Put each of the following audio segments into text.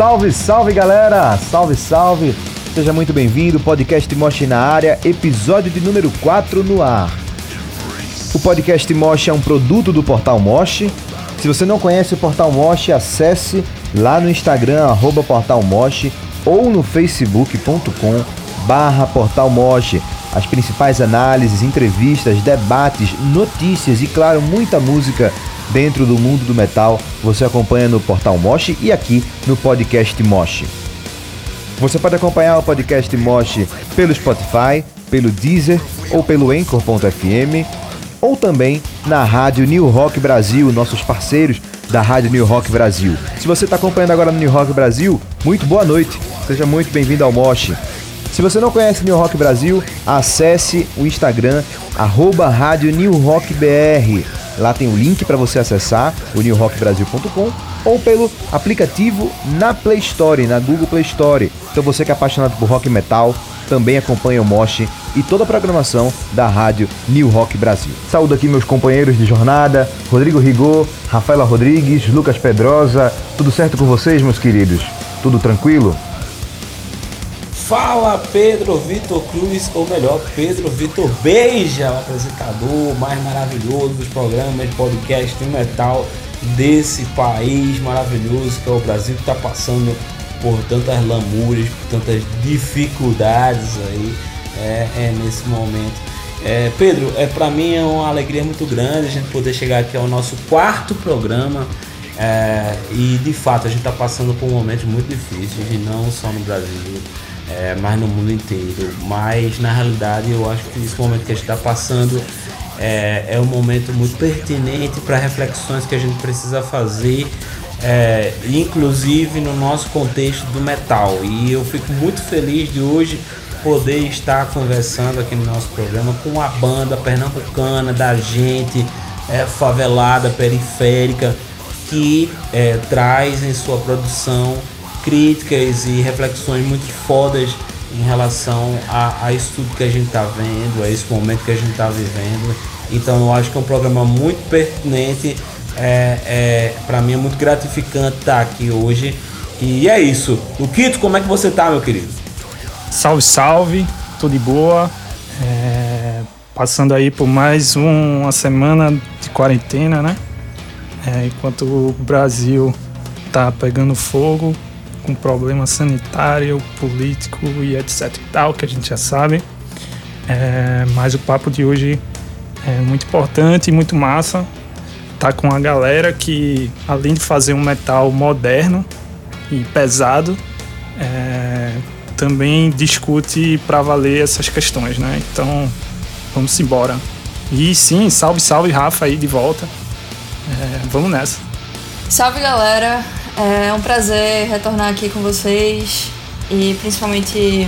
Salve, salve galera! Salve, salve! Seja muito bem-vindo, podcast Moshi na área, episódio de número 4 no ar. O podcast Moshi é um produto do Portal Moshi. Se você não conhece o Portal Moshi, acesse lá no Instagram, arroba Portal ou no facebook.com barra Portal. As principais análises, entrevistas, debates, notícias e, claro, muita música dentro do mundo do metal você acompanha no Portal Moshi e aqui no podcast Moshi. Você pode acompanhar o podcast Moshi pelo Spotify, pelo Deezer ou pelo Anchor.fm ou também na Rádio New Rock Brasil, nossos parceiros da Rádio New Rock Brasil. Se você está acompanhando agora no New Rock Brasil, muito boa noite. Seja muito bem-vindo ao Moshi. Se você não conhece New Rock Brasil, acesse o Instagram arroba Rádio New Rock BR. Lá tem o link para você acessar o newrockbrasil.com ou pelo aplicativo na Play Store, na Google Play Store. Então você que é apaixonado por rock metal, também acompanha o Mosh e toda a programação da rádio New Rock Brasil. Saúdo aqui meus companheiros de jornada, Rodrigo Rigor, Rafaela Rodrigues, Lucas Pedrosa. Tudo certo com vocês, meus queridos? Tudo tranquilo? Fala Pedro Vitor Cruz, ou melhor, Pedro Vitor Beija, o apresentador mais maravilhoso dos programas de podcast de metal desse país maravilhoso que é o Brasil, que está passando por tantas lamúrias, por tantas dificuldades aí é, é nesse momento. É, Pedro, é, para mim é uma alegria muito grande a gente poder chegar aqui ao nosso quarto programa. É, e de fato a gente está passando por um momento muito difícil, e não só no Brasil, é, mas no mundo inteiro. Mas na realidade eu acho que esse momento que a gente está passando é, é um momento muito pertinente para reflexões que a gente precisa fazer, é, inclusive no nosso contexto do metal. E eu fico muito feliz de hoje poder estar conversando aqui no nosso programa com a banda pernambucana da gente, é, favelada, periférica, que é, traz em sua produção críticas e reflexões muito fodas em relação a, a isso tudo que a gente está vendo, a esse momento que a gente está vivendo. Então eu acho que é um programa muito pertinente. É, é, para mim é muito gratificante estar aqui hoje. E é isso. O Quito, como é que você tá, meu querido? Salve, salve, tudo de boa. É, passando aí por mais uma semana de quarentena, né? É, enquanto o Brasil tá pegando fogo, com problema sanitário, político e etc e tal, que a gente já sabe. É, mas o papo de hoje é muito importante e muito massa. Tá com a galera que, além de fazer um metal moderno e pesado, é, também discute para valer essas questões, né? Então, vamos embora. E sim, salve, salve Rafa aí de volta. É, vamos nessa. Salve galera, é um prazer retornar aqui com vocês e principalmente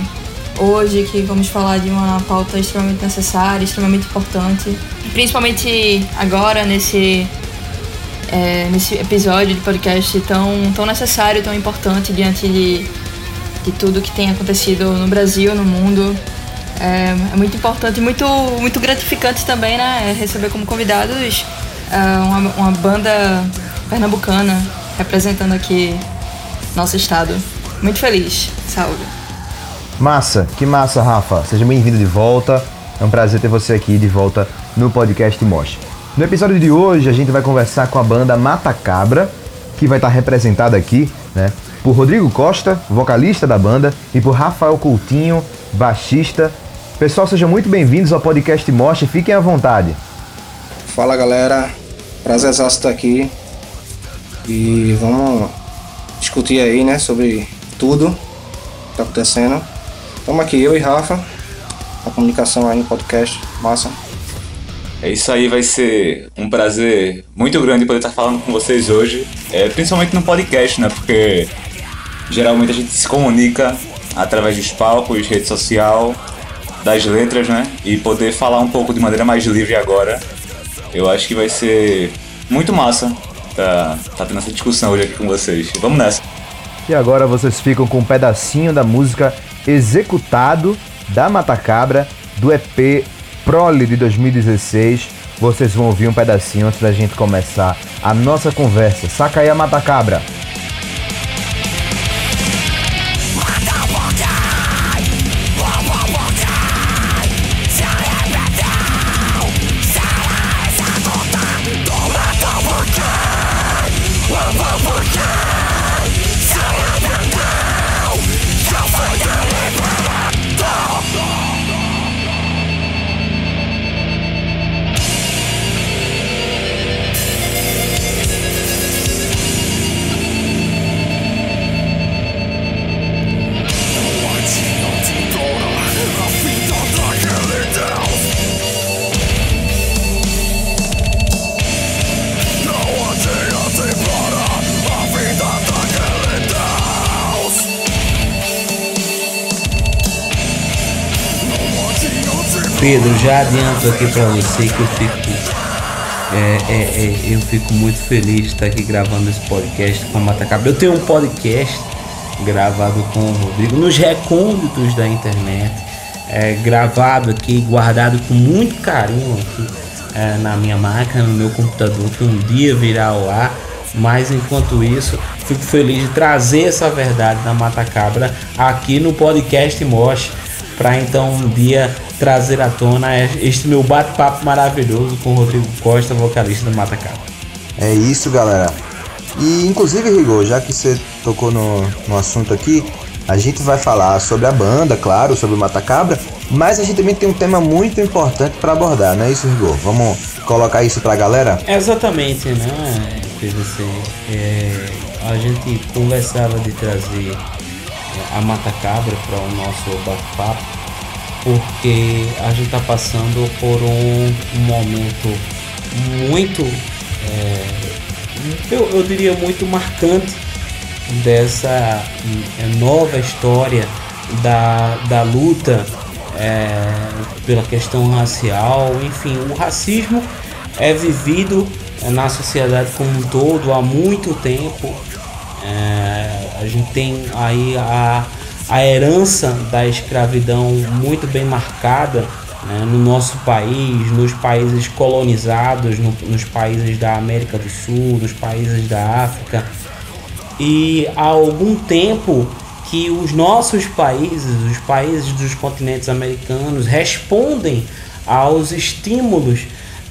hoje que vamos falar de uma pauta extremamente necessária, extremamente importante, principalmente agora nesse é, nesse episódio de podcast tão tão necessário, tão importante diante de, de tudo que tem acontecido no Brasil, no mundo. É, é muito importante, muito muito gratificante também, né, receber como convidados é, uma, uma banda pernambucana representando aqui nosso estado. Muito feliz. Saúde. Massa, que massa, Rafa. Seja bem-vindo de volta. É um prazer ter você aqui de volta no podcast Mosh. No episódio de hoje, a gente vai conversar com a banda Mata Cabra, que vai estar representada aqui, né, por Rodrigo Costa, vocalista da banda, e por Rafael Coutinho, baixista. Pessoal, sejam muito bem-vindos ao podcast Mosh. Fiquem à vontade. Fala, galera. Prazer estar aqui e vamos discutir aí, né, sobre tudo que tá acontecendo. Estamos aqui, eu e Rafa, a comunicação aí no podcast, massa. É isso aí, vai ser um prazer muito grande poder estar falando com vocês hoje, é, principalmente no podcast, né, porque geralmente a gente se comunica através dos palcos, rede social, das letras, né, e poder falar um pouco de maneira mais livre agora, eu acho que vai ser muito massa tá, tá tendo essa discussão hoje aqui com vocês. Vamos nessa. E agora vocês ficam com um pedacinho da música Executado da Matacabra do EP Prole de 2016. Vocês vão ouvir um pedacinho antes da gente começar a nossa conversa. Saca aí a Matacabra. Pedro, já adianto aqui para você que eu fico é, é, é, eu fico muito feliz de estar aqui gravando esse podcast com a Mata Cabra. Eu tenho um podcast gravado com o Rodrigo nos recônditos da internet, é, gravado aqui, guardado com muito carinho aqui é, na minha máquina, no meu computador, que um dia virá ao ar. Mas enquanto isso, fico feliz de trazer essa verdade da Mata Cabra aqui no podcast Mosh para então um dia trazer à tona este meu bate-papo maravilhoso com o Rodrigo Costa, vocalista do Mata Cabra. É isso, galera. E inclusive, Rigor, já que você tocou no, no assunto aqui, a gente vai falar sobre a banda, claro, sobre o Mata Cabra, mas a gente também tem um tema muito importante para abordar, não é isso, Rigor? Vamos colocar isso para a galera? Exatamente, né, PVC? É, a gente conversava de trazer a Mata Cabra para o nosso bate-papo, porque a gente está passando por um, momento muito, é, eu, eu diria, muito marcante dessa é, nova história da, da luta é, pela questão racial, enfim, o racismo é vivido na sociedade como um todo há muito tempo. É, a gente tem aí a, a herança da escravidão muito bem marcada né, no nosso país, nos países colonizados, no, nos países da América do Sul, nos países da África. E há algum tempo que os nossos países, os países dos continentes americanos, respondem aos estímulos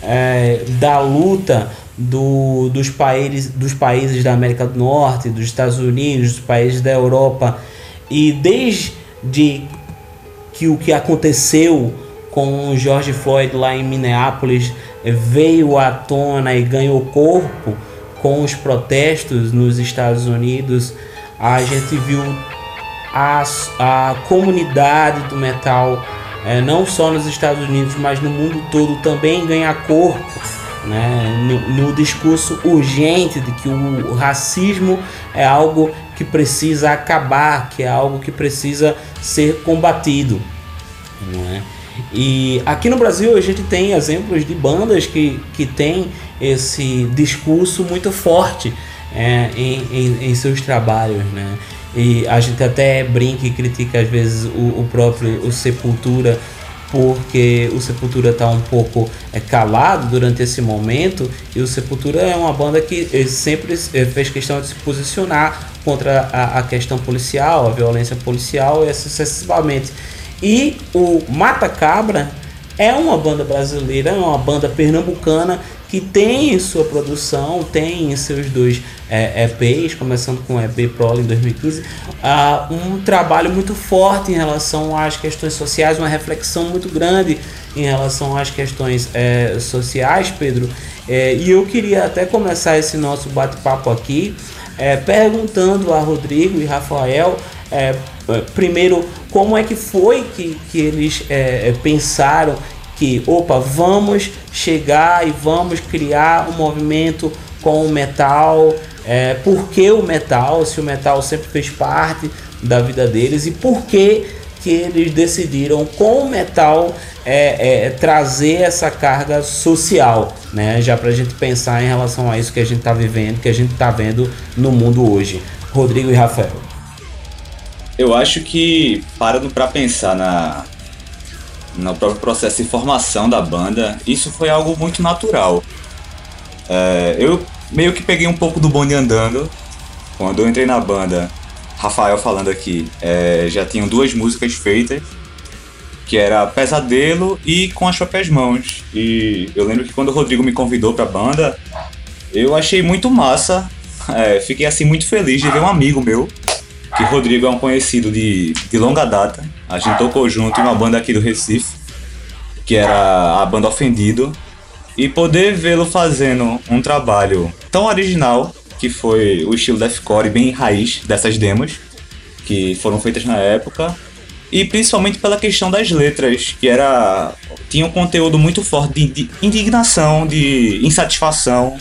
é, da luta do, dos, países, dos países da América do Norte, dos Estados Unidos, dos países da Europa. E desde que o que aconteceu com o George Floyd lá em Minneapolis veio à tona e ganhou corpo com os protestos nos Estados Unidos, a gente viu a, a comunidade do metal, é, não só nos Estados Unidos, mas no mundo todo também ganhar corpo né, no, no, discurso urgente de que o racismo é algo que precisa acabar, que é algo que precisa ser combatido. Não é? E aqui no Brasil a gente tem exemplos de bandas que, que têm esse discurso muito forte é, em, em, em, seus trabalhos. Né? E a gente até brinca e critica às vezes o, o próprio o Sepultura porque o Sepultura está um pouco é, calado durante esse momento e o Sepultura é uma banda que eh, sempre eh, fez questão de se posicionar contra a, a questão policial, a violência policial e sucessivamente. E o Mata Cabra é uma banda brasileira, é uma banda pernambucana que tem em sua produção, tem em seus dois é, EPs, começando com o EP Prolo em 2015, uh, um trabalho muito forte em relação às questões sociais, uma reflexão muito grande em relação às questões é, sociais, Pedro. É, e eu queria até começar esse nosso bate-papo aqui é, perguntando a Rodrigo e Rafael, é, primeiro, como é que foi que, que eles é, pensaram que, opa, vamos chegar e vamos criar um movimento com o metal. É, por que o metal? Se o metal sempre fez parte da vida deles e por que que eles decidiram com o metal é, é, trazer essa carga social, né? Já para a gente pensar em relação a isso que a gente está vivendo, que a gente está vendo no mundo hoje. Rodrigo e Rafael. Eu acho que parando para pensar na, no próprio processo de formação da banda, isso foi algo muito natural. É, eu meio que peguei um pouco do bonde andando. Quando eu entrei na banda, Rafael falando aqui, é, já tinham duas músicas feitas, que era Pesadelo e Com as Próprias Mãos. E eu lembro que quando o Rodrigo me convidou pra banda, eu achei muito massa. É, fiquei assim muito feliz de ver um amigo meu que Rodrigo é um conhecido de, de longa data. A gente tocou junto em uma banda aqui do Recife, que era a banda Ofendido. E poder vê-lo fazendo um trabalho tão original, que foi o estilo deathcore bem raiz dessas demos, que foram feitas na época. E principalmente pela questão das letras, que era tinha um conteúdo muito forte de, indignação, de insatisfação,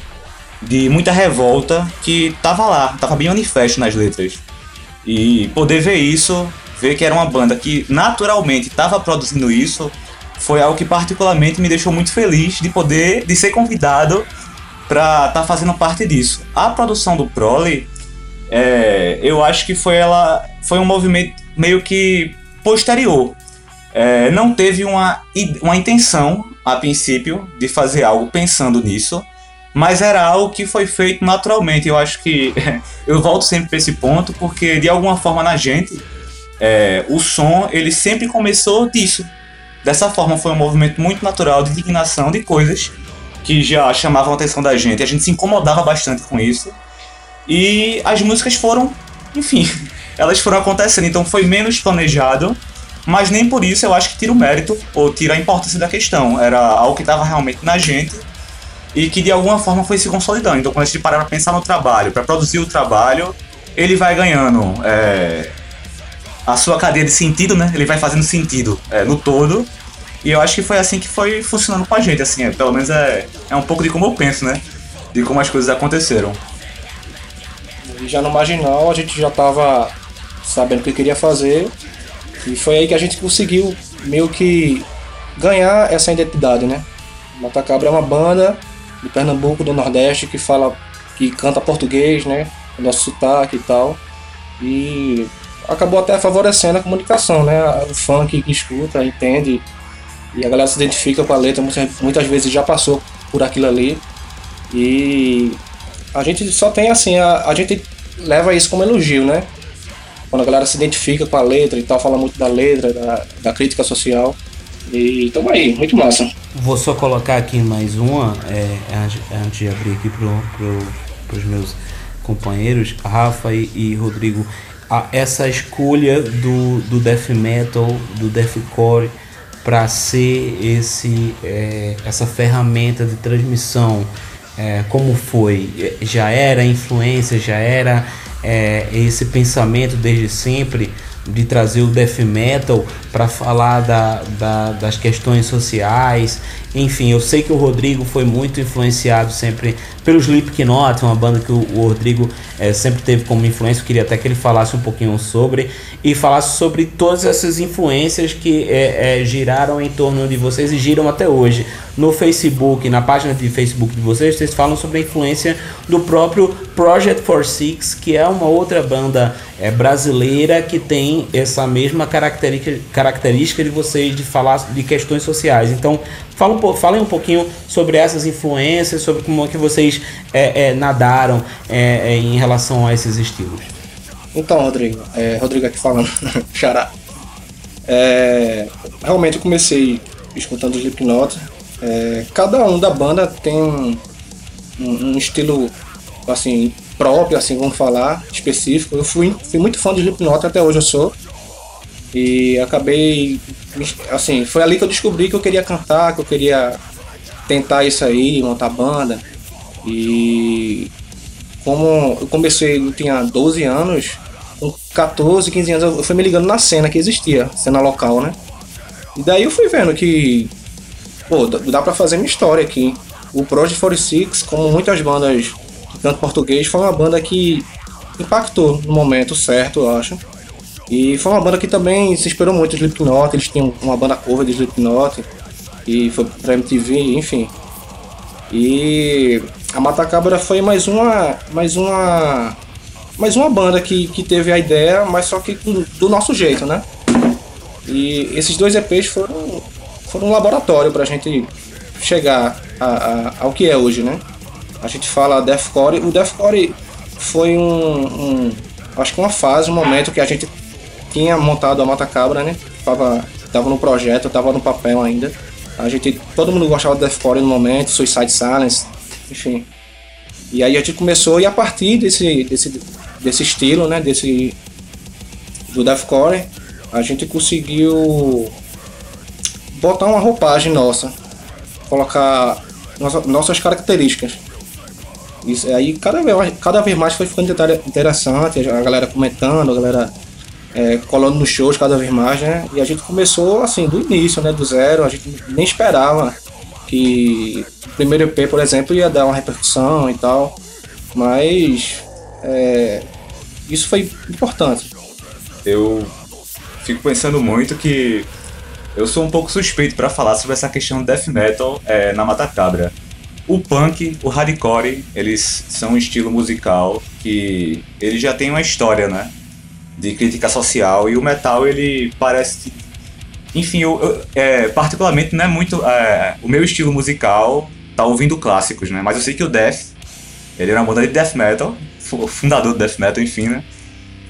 de muita revolta que tava lá, tava bem manifesto nas letras. E poder ver isso, ver que era uma banda que naturalmente estava produzindo isso, foi algo que particularmente me deixou muito feliz de poder, de ser convidado para estar tá fazendo parte disso. A produção do Prole, é, eu acho que foi ela, foi um movimento meio que posterior. É, não teve uma, uma intenção, a princípio, de fazer algo pensando nisso, mas era algo que foi feito naturalmente. Eu acho que eu volto sempre para esse ponto, porque de alguma forma na gente, é, o som ele sempre começou disso. Dessa forma, foi um movimento muito natural de indignação de coisas que já chamavam a atenção da gente. A gente se incomodava bastante com isso. E as músicas foram, enfim, elas foram acontecendo. Então foi menos planejado, mas nem por isso eu acho que tira o mérito ou tira a importância da questão. Era algo que estava realmente na gente e que de alguma forma foi se consolidando. Então quando a gente parar para pensar no trabalho, para produzir o trabalho, ele vai ganhando é, a sua cadeia de sentido, né? Ele vai fazendo sentido é, no todo. E eu acho que foi assim que foi funcionando com a gente, assim, é, pelo menos é, é um pouco de como eu penso, né? De como as coisas aconteceram. E já no Marginal a gente já tava sabendo o que queria fazer. E foi aí que a gente conseguiu meio que ganhar essa identidade, né? Mata Cabra é uma banda de Pernambuco, do Nordeste, que fala, que canta português, né? O nosso sotaque e tal. E acabou até favorecendo a comunicação, né? O fã que, escuta, entende e a galera se identifica com a letra, muitas vezes já passou por aquilo ali. E a gente só tem assim, a, a gente leva isso como elogio, né? Quando a galera se identifica com a letra e tal, fala muito da letra, da, da crítica social. E tamo aí, muito massa. Vou só colocar aqui mais uma, é, antes de abrir aqui para pro, os meus companheiros, Rafa e, e Rodrigo a, essa escolha do, do death metal, do deathcore para ser esse é, essa ferramenta de transmissão é, como foi? Já era influência já era é, esse pensamento desde sempre de trazer o death metal para falar da, da, das questões sociais enfim, eu sei que o Rodrigo foi muito influenciado sempre pelo Slipknot, uma banda que o, Rodrigo é, sempre teve como influência. Eu queria até que ele falasse um pouquinho sobre e falasse sobre todas essas influências que é, é, giraram em torno de vocês e giram até hoje. No Facebook, na página de Facebook de vocês, vocês falam sobre a influência do próprio Project 46, que é uma outra banda é, brasileira que tem essa mesma característica, característica de vocês de falar de questões sociais. Então, Fala um, falem um pouquinho sobre essas influências, sobre como é que vocês é, é, nadaram é, é em relação a esses estilos. Então, Rodrigo, é, Rodrigo aqui falando, xará. É, realmente eu comecei escutando Slipknot. cada um da banda tem um, um, um, estilo assim próprio, assim vamos falar, específico. Eu fui, fui muito fã do Slipknot, até hoje eu sou. E acabei, assim, foi ali que eu descobri que eu queria cantar, que eu queria tentar isso aí, montar banda. E como eu comecei, eu tinha 12 anos, com 14, 15 anos eu fui me ligando na cena que existia, cena local, né? E daí eu fui vendo que, pô, dá pra fazer minha história aqui. O Project 46, como muitas bandas de canto português, foi uma banda que impactou no momento certo, eu acho. E foi uma banda que também se esperou muito de Slipknot, eles tinham uma banda cover de Slipknot, e foi pra MTV, enfim. E a Matacabra foi mais uma. mais uma. mais uma banda que, que teve a ideia, mas só que do, nosso jeito, né? E esses dois EPs foram, foram um laboratório pra gente chegar a, a, ao que é hoje, né? A gente fala Deathcore, o Deathcore foi um, um acho que uma fase, um momento que a gente tinha montado a Mata Cabra, né? Tava, tava no projeto, tava no papel ainda. A gente, todo mundo gostava do Deathcore no momento, Suicide Silence, enfim. E aí a gente começou e a partir desse, desse, desse estilo, né? Desse do Deathcore, a gente conseguiu botar uma roupagem nossa, colocar nossa, nossas características. Isso aí cada vez, cada vez mais foi ficando interessante, a galera comentando, a galera é, colando nos shows cada vez mais, né? E a gente começou assim, do início, né? Do zero, a gente nem esperava que o primeiro EP, por exemplo, ia dar uma repercussão e tal. Mas é, isso foi importante. Eu fico pensando muito que eu sou um pouco suspeito para falar sobre essa questão do death metal é, na Mata Cabra. O punk, o hardcore, eles são um estilo musical que ele já tem uma história, né? De crítica social e o metal ele parece, enfim, eu, eu é, particularmente não é muito é, o meu estilo musical tá ouvindo clássicos, né? Mas eu sei que o Death, ele era uma banda de death metal, fundador do death metal, enfim, né?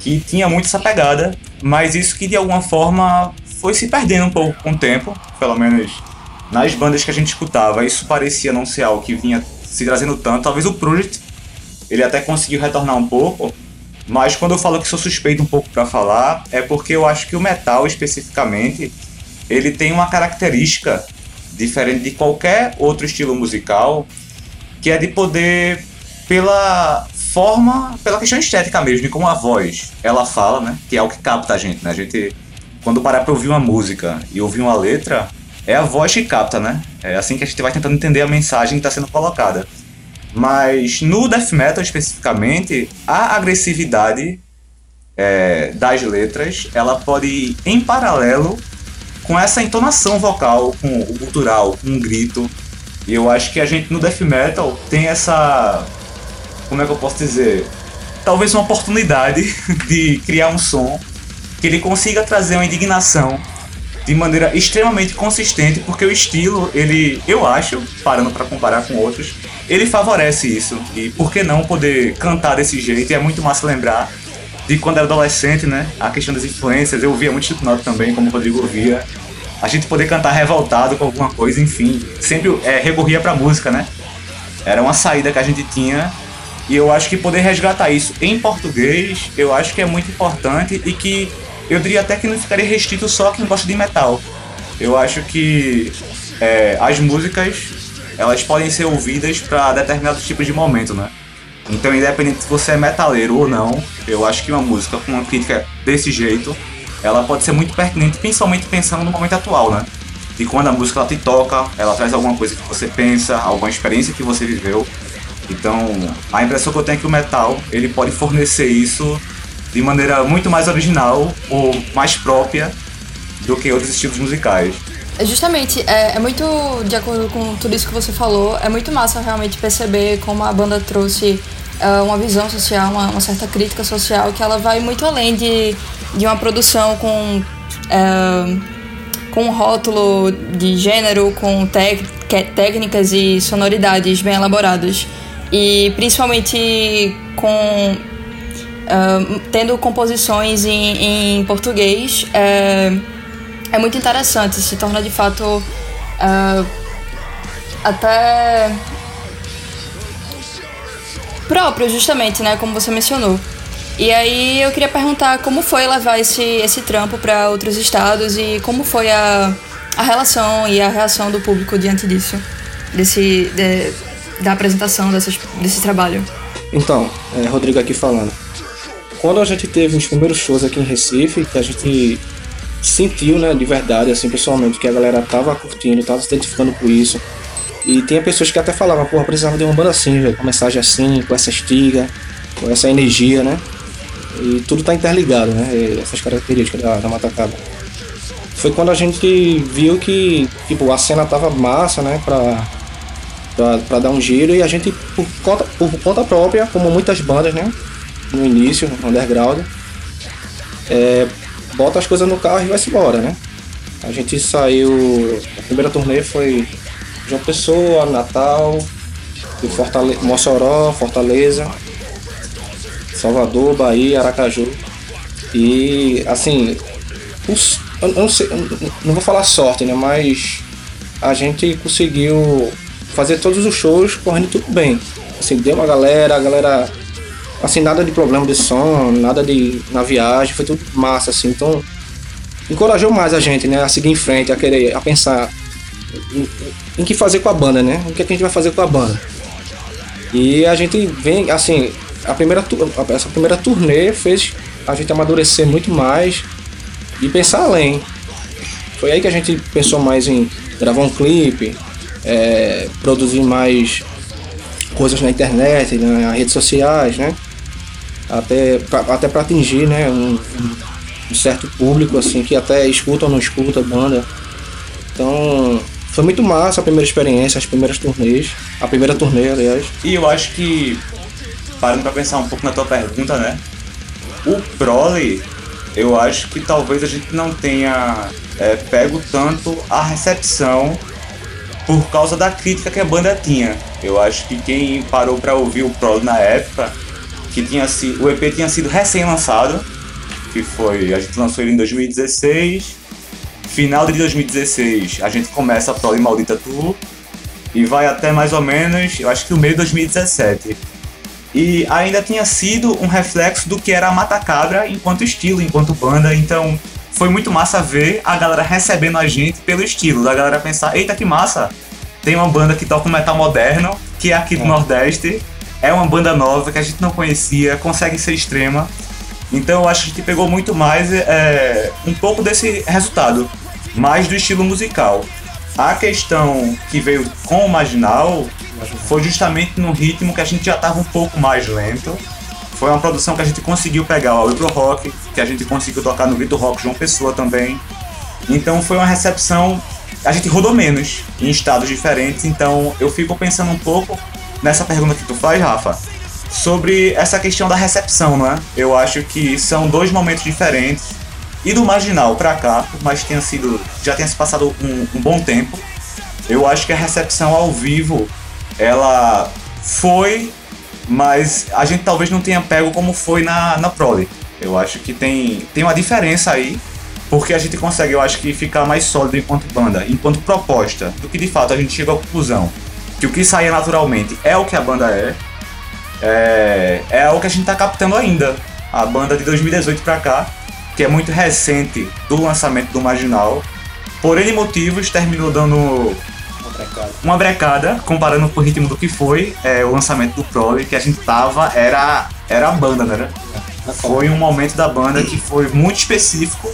Que tinha muito essa pegada, mas isso que de alguma forma foi se perdendo um pouco com o tempo, pelo menos nas bandas que a gente escutava, isso parecia não ser algo que vinha se trazendo tanto. Talvez o Project ele até conseguiu retornar um pouco, mas quando eu falo que sou suspeito um pouco para falar, é porque eu acho que o metal especificamente ele tem uma característica diferente de qualquer outro estilo musical, que é de poder pela forma, pela questão estética mesmo, como a voz ela fala, né? Que é o que capta a gente, né? A gente quando parar para ouvir uma música e ouvir uma letra, é a voz que capta, né? É assim que a gente vai tentando entender a mensagem que está sendo colocada. Mas no death metal especificamente, a agressividade é, das letras, ela pode ir em paralelo com essa entonação vocal, com o cultural, com um grito. E eu acho que a gente no death metal tem essa, como é que eu posso dizer, talvez uma oportunidade de criar um som que ele consiga trazer uma indignação de maneira extremamente consistente, porque o estilo, ele, eu acho, parando para comparar com outros, ele favorece isso. E por que não poder cantar desse jeito? E é muito massa lembrar de quando era adolescente, né? A questão das influências, eu ouvia muito Slipknot também, como o Rodrigo ouvia. A gente poder cantar revoltado com alguma coisa, enfim, sempre é, recorria pra música, né? Era uma saída que a gente tinha e eu acho que poder resgatar isso em português, eu acho que é muito importante e que eu diria até que não ficaria restrito só a quem gosta de metal. Eu acho que é, as músicas elas podem ser ouvidas para determinados tipos de momento, né? Então, independente se você é metaleiro ou não, eu acho que uma música com uma crítica desse jeito, ela pode ser muito pertinente, principalmente pensando no momento atual, né? De quando a música ela te toca, ela traz alguma coisa que você pensa, alguma experiência que você viveu. Então, a impressão que eu tenho é que o metal, ele pode fornecer isso de maneira muito mais original ou mais própria do que outros estilos musicais. É justamente, é, é, muito de acordo com tudo isso que você falou, é muito massa realmente perceber como a banda trouxe uh, uma visão social, uma, uma, certa crítica social, que ela vai muito além de, de uma produção com, uh, com um rótulo de gênero, com técnicas e sonoridades bem elaboradas. E principalmente com tendo composições em, em português, é, é, muito interessante, se torna de fato uh, até próprio, justamente, né, como você mencionou. E aí eu queria perguntar como foi levar esse, esse trampo para outros estados e como foi a, a relação e a reação do público diante disso, desse, de, da apresentação dessas, desse trabalho. Então, é, Rodrigo aqui falando quando a gente teve os primeiros shows aqui em Recife, que a gente sentiu, né, de verdade, assim, pessoalmente, que a galera tava curtindo, tava se identificando com isso. E tinha pessoas que até falavam, porra, precisava de uma banda assim, velho, com mensagem assim, com essa estiga, com essa energia, né? E tudo tá interligado, né? Essas características da, da Matacaba. Foi quando a gente viu que, tipo, a cena tava massa, né, pra, pra, pra dar um giro, e a gente, por conta, por conta própria, como muitas bandas, né, no início, no underground, é, bota as coisas no carro e vai-se embora, né? A gente saiu. A primeira turnê foi João Pessoa, Natal, Fortale Mossoró, Fortaleza, Salvador, Bahia, Aracaju. E assim, os, eu não, sei, não vou falar sorte, né? Mas a gente conseguiu fazer todos os shows correndo tudo bem. Assim, deu uma galera, a galera assim, nada de problema de som, nada de na viagem, foi tudo massa, assim, então encorajou mais a gente, né, a seguir em frente, a querer, a pensar em, em que fazer com a banda, né, o que, é que a gente vai fazer com a banda. E a gente vem, assim, a primeira, essa primeira turnê fez a gente amadurecer muito mais e pensar além. Foi aí que a gente pensou mais em gravar um clipe, é, produzir mais coisas na internet, nas redes sociais, né? Até pra, até para atingir né, um, um, certo público assim que até escuta ou não escuta a banda Então, foi muito massa a primeira experiência, as primeiras turnês, a primeira turnê, aliás. E eu acho que, parando pra pensar um pouco na tua pergunta, né? O Prole, eu acho que talvez a gente não tenha é, pego tanto a recepção por causa da crítica que a banda tinha. Eu acho que quem parou para ouvir o Prole na época, que tinha sido, o EP tinha sido recém-lançado, que foi, a gente lançou ele em 2016, final de 2016 a gente começa a Prole Maldita Tour e vai até mais ou menos, eu acho que o meio de 2017. E ainda tinha sido um reflexo do que era a Mata Cabra enquanto estilo, enquanto banda, então foi muito massa ver a galera recebendo a gente pelo estilo, da galera pensar, eita que massa, tem uma banda que toca um metal moderno, que é aqui do é. Nordeste, é uma banda nova que a gente não conhecia, consegue ser extrema. Então eu acho que a gente pegou muito mais é, um pouco desse resultado, mais do estilo musical. A questão que veio com o Marginal foi justamente no ritmo que a gente já estava um pouco mais lento. Foi uma produção que a gente conseguiu pegar o Euro Rock, que a gente conseguiu tocar no Grito Rock João Pessoa também. Então foi uma recepção. A gente rodou menos em estados diferentes, então eu fico pensando um pouco nessa pergunta que tu faz, Rafa, sobre essa questão da recepção, não é? Eu acho que são dois momentos diferentes e do Marginal para cá, que tenha sido, já tenha se passado um, um, bom tempo, eu acho que a recepção ao vivo, ela foi, mas a gente talvez não tenha pego como foi na, na Prole. Eu acho que tem, tem uma diferença aí, porque a gente consegue, eu acho que, ficar mais sólido enquanto banda, enquanto proposta, do que de fato a gente chega à conclusão que o que saía naturalmente é o que a banda é, é, é o que a gente tá captando ainda. A banda de 2018 pra cá que é muito recente do lançamento do Marginal. Por N motivos, terminou dando uma brecada, uma brecada comparando com o ritmo do que foi é, o lançamento do Prole, que a gente tava, era, era a banda, né? Foi um momento da banda que foi muito específico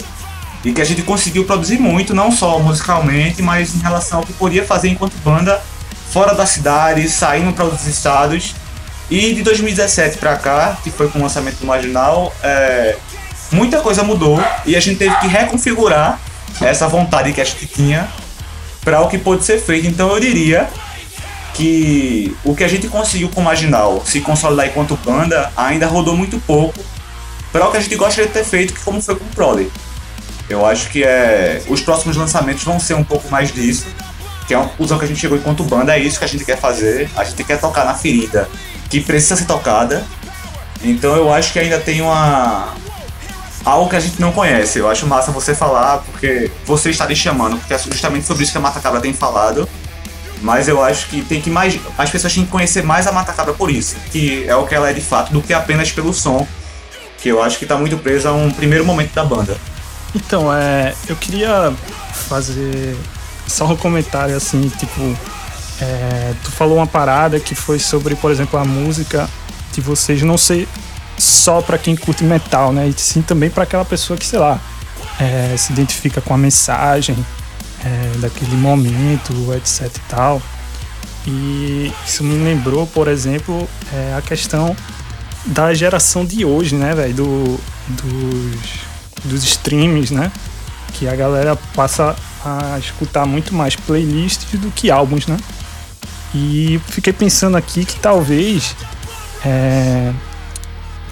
e que a gente conseguiu produzir muito, não só musicalmente, mas em relação ao que podia fazer enquanto banda fora da cidade, saindo para outros estados. E de 2017 para cá, que foi com o lançamento do Marginal, é, muita coisa mudou e a gente teve que reconfigurar essa vontade que a gente tinha para o que pôde ser feito. Então eu diria que o que a gente conseguiu com o Marginal se consolidar enquanto banda ainda rodou muito pouco para o que a gente gostaria de ter feito, que como foi com o Prole. Eu acho que é, os próximos lançamentos vão ser um pouco mais disso, que é uma conclusão que a gente chegou enquanto banda, é isso que a gente quer fazer. A gente quer tocar na ferida que precisa ser tocada. Então eu acho que ainda tem uma, algo que a gente não conhece. Eu acho massa você falar, porque você está lhe chamando, porque é justamente sobre isso que a Mata Cabra tem falado. Mas eu acho que tem que mais. As pessoas têm que conhecer mais a Mata Cabra por isso, que é o que ela é de fato, do que apenas pelo som, que eu acho que está muito preso a um primeiro momento da banda. Então, é, eu queria fazer só um comentário assim, tipo, é, tu falou uma parada que foi sobre, por exemplo, a música de vocês não ser só para quem curte metal, né? E sim também para aquela pessoa que, sei lá, é, se identifica com a mensagem é, daquele momento, etc e tal. E isso me lembrou, por exemplo, é, a questão da geração de hoje, né, velho? Do, dos, dos streams, né? Que a galera passa a escutar muito mais playlists do que álbuns, né? E fiquei pensando aqui que talvez é,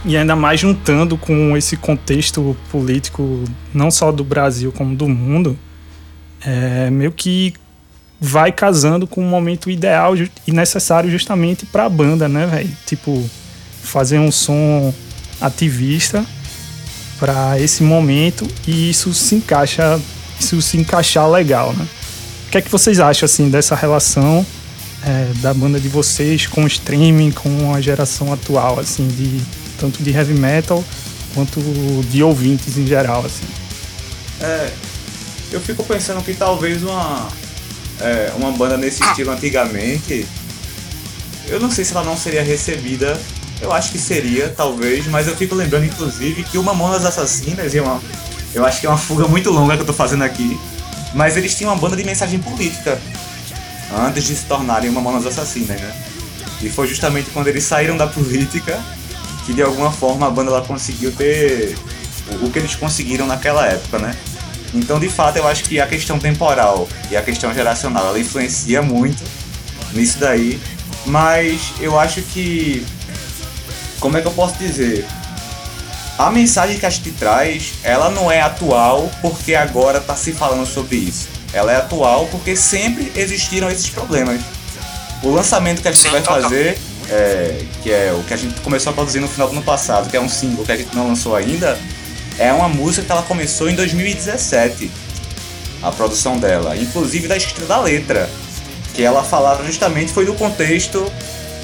e ainda mais juntando com esse contexto político, não só do Brasil, como do mundo, é meio que vai casando com um momento ideal e necessário justamente para a banda, né, velho? Tipo, fazer um som ativista para esse momento e isso se encaixa, isso se encaixar legal, né? O que é que vocês acham assim dessa relação é, da banda de vocês com o streaming, com a geração atual, assim, de tanto de heavy metal quanto de ouvintes em geral, assim. É, eu fico pensando que talvez uma, é, uma banda nesse estilo antigamente, eu não sei se ela não seria recebida, eu acho que seria, talvez, mas eu fico lembrando inclusive que o Mamonas Assassinas, e uma, eu acho que é uma fuga muito longa que eu tô fazendo aqui, mas eles tinham uma banda de mensagem política antes de se tornarem Mamonas Assassinas, né? E foi justamente quando eles saíram da política que de alguma forma a banda ela conseguiu ter o que eles conseguiram naquela época, né? Então, de fato, eu acho que a questão temporal e a questão geracional ela influencia muito nisso daí, mas eu acho que como é que eu posso dizer? A mensagem que a gente traz, ela não é atual porque agora está se falando sobre isso. Ela é atual porque sempre existiram esses problemas. O lançamento que a gente Sim, vai fazer, é, que é o que a gente começou a produzir no final do ano passado, que é um single que a gente não lançou ainda, é uma música que ela começou em 2017, a produção dela, inclusive da escrita da letra, que ela falava justamente foi no contexto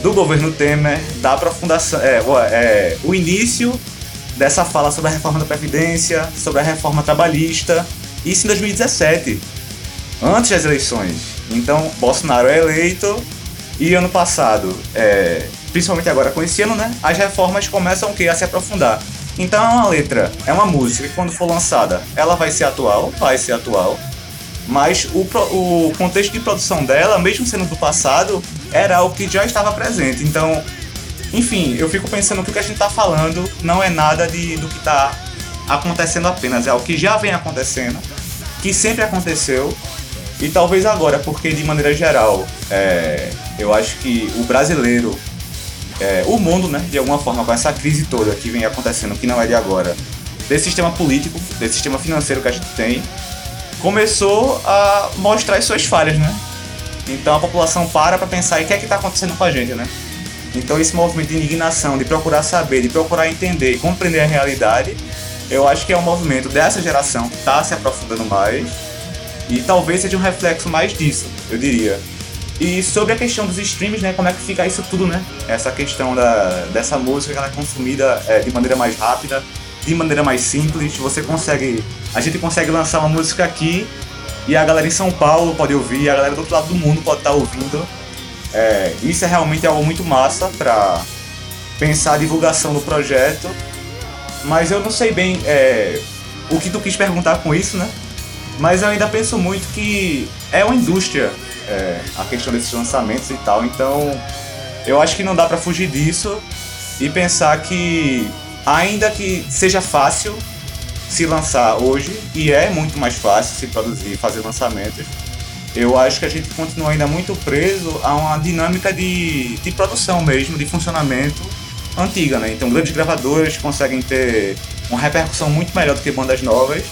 do governo Temer, da aprofundação, é, é, o início dessa fala sobre a reforma da Previdência, sobre a reforma trabalhista, isso em 2017, antes das eleições. Então, Bolsonaro é eleito e ano passado, é, principalmente agora com esse ano, né, as reformas começam a se aprofundar. Então é uma letra, é uma música que quando for lançada, ela vai ser atual, vai ser atual, mas o, o contexto de produção dela, mesmo sendo do passado, era algo que já estava presente. Então, enfim, eu fico pensando que o que a gente está falando não é nada de, do que está acontecendo apenas, é algo que já vem acontecendo, que sempre aconteceu, e talvez agora, porque de maneira geral, é, eu acho que o brasileiro é, o mundo, né, de alguma forma, com essa crise toda que vem acontecendo, que não é de agora, desse sistema político, desse sistema financeiro que a gente tem, começou a mostrar as suas falhas, né? Então a população para para pensar o que é que está acontecendo com a gente, né? Então esse movimento de indignação, de procurar saber, de procurar entender compreender a realidade, eu acho que é um movimento dessa geração que está se aprofundando mais e talvez seja um reflexo mais disso, eu diria. E sobre a questão dos streams, né, como é que fica isso tudo, né? Essa questão da, dessa música que ela é consumida é, de maneira mais rápida, de maneira mais simples. Você consegue, a gente consegue lançar uma música aqui e a galera em São Paulo pode ouvir, a galera do outro lado do mundo pode estar ouvindo. É, isso é realmente algo muito massa para pensar a divulgação do projeto. Mas eu não sei bem é, o que tu quis perguntar com isso, né? Mas eu ainda penso muito que é uma indústria é, a questão desses lançamentos e tal. Então, eu acho que não dá para fugir disso e pensar que, ainda que seja fácil se lançar hoje, e é muito mais fácil se produzir fazer lançamentos, eu acho que a gente continua ainda muito preso a uma dinâmica de, de produção mesmo, de funcionamento antiga, né? Então, grandes gravadoras conseguem ter uma repercussão muito melhor do que bandas novas,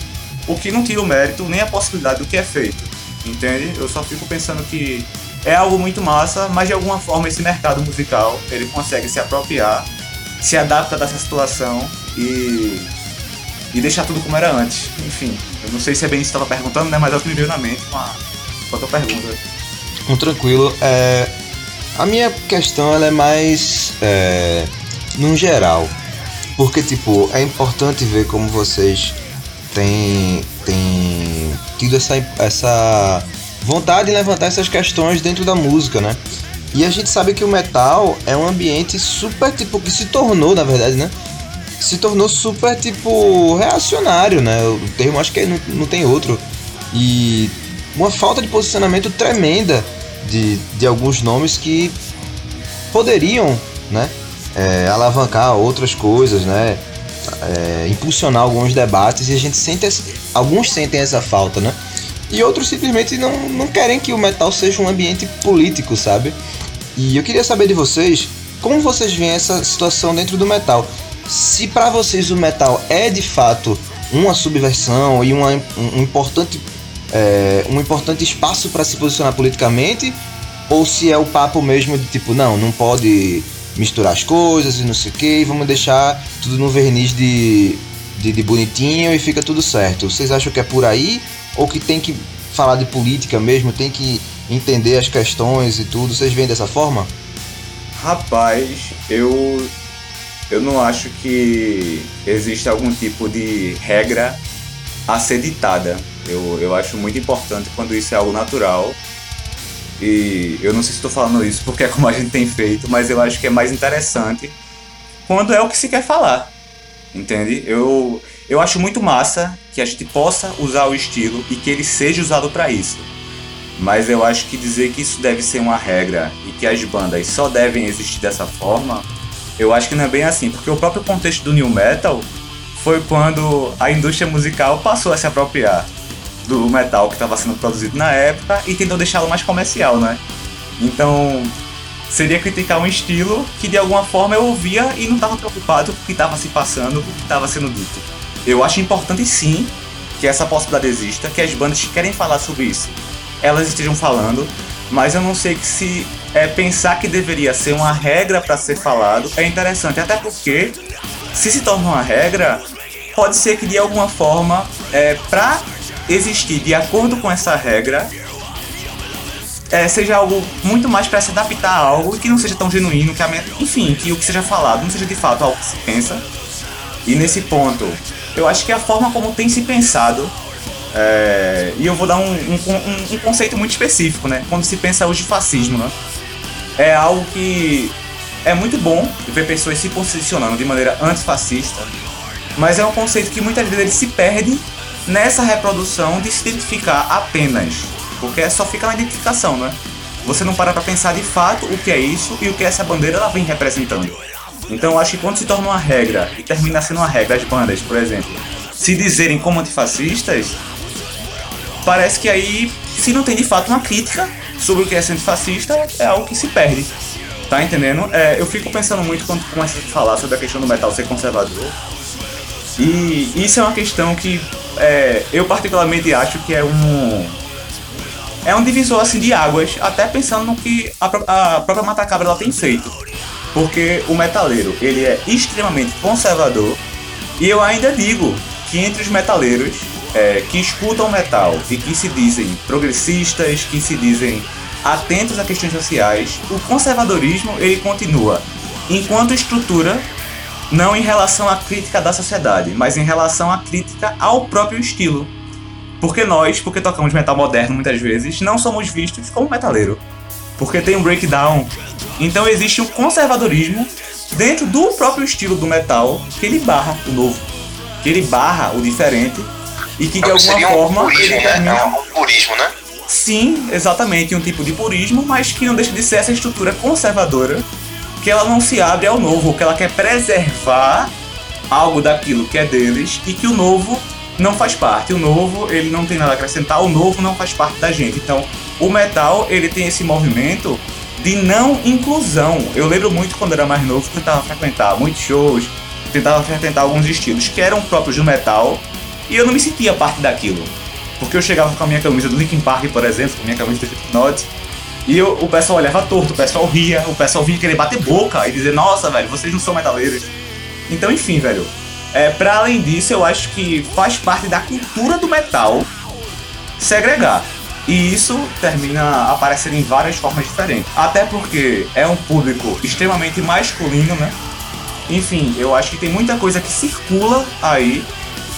o que não tira o mérito nem a possibilidade do que é feito entende? Eu só fico pensando que é algo muito massa, mas de alguma forma esse mercado musical ele consegue se apropriar, se adapta dessa situação e, e deixar tudo como era antes. Enfim, eu não sei se é bem isso que estava perguntando, né? Mas é o que me veio na mente com a, com a tua pergunta. Um, tranquilo. É, a minha questão ela é mais é, num geral. Porque, tipo, é importante ver como vocês têm, têm tido essa, essa vontade de levantar essas questões dentro da música, né? E a gente sabe que o metal é um ambiente super, tipo, que se tornou, na verdade, né? Se tornou super, tipo, reacionário, né? O termo acho que não, não tem outro. E uma falta de posicionamento tremenda de, de alguns nomes que poderiam, né? É, alavancar outras coisas, né? é, impulsionar alguns debates e a gente sente alguns sentem essa falta, né? E outros simplesmente não, não querem que o metal seja um ambiente político, sabe? E eu queria saber de vocês como vocês veem essa situação dentro do metal. Se para vocês o metal é de fato uma subversão e uma, um importante é, um importante espaço para se posicionar politicamente, ou se é o papo mesmo de tipo, não, não pode misturar as coisas e não sei o que, vamos deixar tudo no verniz de, de, de, bonitinho e fica tudo certo. Vocês acham que é por aí? Ou que tem que falar de política mesmo, tem que entender as questões e tudo? Vocês veem dessa forma? Rapaz, eu eu não acho que existe algum tipo de regra a ser ditada. Eu, eu acho muito importante quando isso é algo natural e eu não sei se estou falando isso porque é como a gente tem feito, mas eu acho que é mais interessante quando é o que se quer falar. Entende? Eu, eu acho muito massa que a gente possa usar o estilo e que ele seja usado para isso. Mas eu acho que dizer que isso deve ser uma regra e que as bandas só devem existir dessa forma, eu acho que não é bem assim, porque o próprio contexto do new metal foi quando a indústria musical passou a se apropriar do metal que estava sendo produzido na época e tentou deixá-lo mais comercial, né? Então, seria criticar um estilo que de alguma forma eu ouvia e não estava preocupado com o que estava se passando, com o que estava sendo dito. Eu acho importante sim que essa possibilidade exista, que as bandas que querem falar sobre isso, elas estejam falando, mas eu não sei que se é, pensar que deveria ser uma regra para ser falado é interessante, até porque se se torna uma regra, pode ser que de alguma forma, é, para existir de acordo com essa regra, é, seja algo muito mais para se adaptar a algo que não seja tão genuíno, que a, enfim, que o que seja falado não seja de fato algo que se pensa. E nesse ponto, eu acho que a forma como tem se pensado, é, e eu vou dar um, um, um, um, conceito muito específico, né? Quando se pensa hoje fascismo, né? É algo que é muito bom ver pessoas se posicionando de maneira antifascista, mas é um conceito que muitas vezes ele se perde nessa reprodução de se identificar apenas porque só fica na identificação, né? Você não para pra pensar de fato o que é isso e o que essa bandeira ela vem representando. Então acho que quando se torna uma regra e termina sendo uma regra, as bandas, por exemplo, se dizerem como antifascistas, parece que aí, se não tem de fato uma crítica sobre o que é ser antifascista, é algo que se perde. Tá entendendo? É, eu fico pensando muito quando começa a falar sobre a questão do metal ser conservador. E isso é uma questão que é, eu particularmente acho que é um, é um divisor assim de águas, até pensando no que a, a própria Matacabra ela tem feito. Porque o metaleiro, ele é extremamente conservador, e eu ainda digo que entre os metaleiros é, que escutam metal e que se dizem progressistas, que se dizem atentos a questões sociais, o conservadorismo ele continua enquanto estrutura, não em relação à crítica da sociedade, mas em relação à crítica ao próprio estilo. Porque nós, porque tocamos metal moderno muitas vezes, não somos vistos como metaleiro. Porque tem um breakdown. Então existe um conservadorismo dentro do próprio estilo do metal que ele barra o novo. Que ele barra o diferente. E que de alguma forma. Um purismo, ele termina... né? É um purismo, né? Sim, exatamente, um tipo de purismo, mas que não deixa de ser essa estrutura conservadora que ela não se abre ao novo, que ela quer preservar algo daquilo que é deles e que o novo não faz parte. O novo, ele não tem nada a acrescentar, o novo não faz parte da gente. Então, o metal, ele tem esse movimento de não inclusão. Eu lembro muito quando era mais novo, tentava frequentar muitos shows, tentava frequentar alguns estilos que eram próprios do metal, e eu não me sentia parte daquilo. Porque eu chegava com a minha camisa do Linkin Park, por exemplo, com a minha camisa do Slipknot, e eu, o pessoal olhava torto, o pessoal ria, o pessoal vinha querer bater boca e dizer, nossa, velho, vocês não são metaleiros. Então, enfim, velho, é, para além disso, eu acho que faz parte da cultura do metal segregar. E isso termina aparecendo em várias formas diferentes. Até porque é um público extremamente masculino, né? Enfim, eu acho que tem muita coisa que circula aí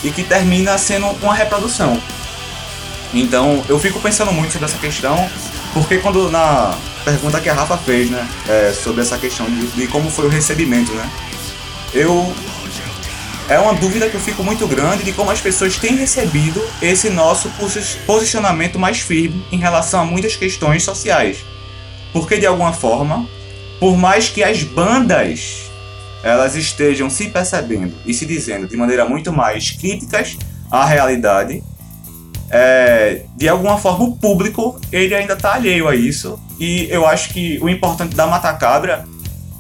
e que termina sendo uma reprodução. Então eu fico pensando muito sobre essa questão, porque quando na pergunta que a Rafa fez, né, é, sobre essa questão de, de como foi o recebimento, né, eu é uma dúvida que eu fico muito grande de como as pessoas têm recebido esse nosso posicionamento mais firme em relação a muitas questões sociais. Porque de alguma forma, por mais que as bandas elas estejam se percebendo e se dizendo de maneira muito mais críticas à realidade, é, de alguma forma o público ele ainda está alheio a isso e eu acho que o importante da Matacabra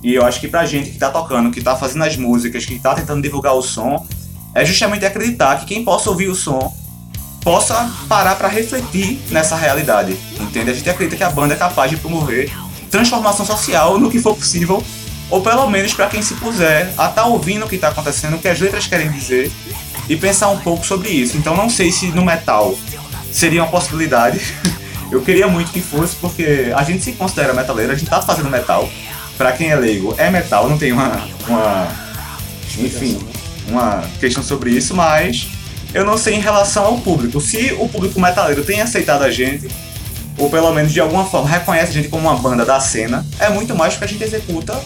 e eu acho que pra gente que tá tocando, que tá fazendo as músicas, que tá tentando divulgar o som, é justamente acreditar que quem possa ouvir o som possa parar para refletir nessa realidade. Entende? A gente acredita que a banda é capaz de promover transformação social no que for possível, ou pelo menos para quem se puser a estar tá ouvindo o que está acontecendo, o que as letras querem dizer e pensar um pouco sobre isso. Então não sei se no metal seria uma possibilidade. Eu queria muito que fosse, porque a gente se considera metaleiro, a gente tá fazendo metal, para quem é leigo, é metal, não tem uma, uma. Enfim, uma questão sobre isso, mas eu não sei em relação ao público. Se o público metaleiro tem aceitado a gente, ou pelo menos de alguma forma reconhece a gente como uma banda da cena, é muito mais que a gente executa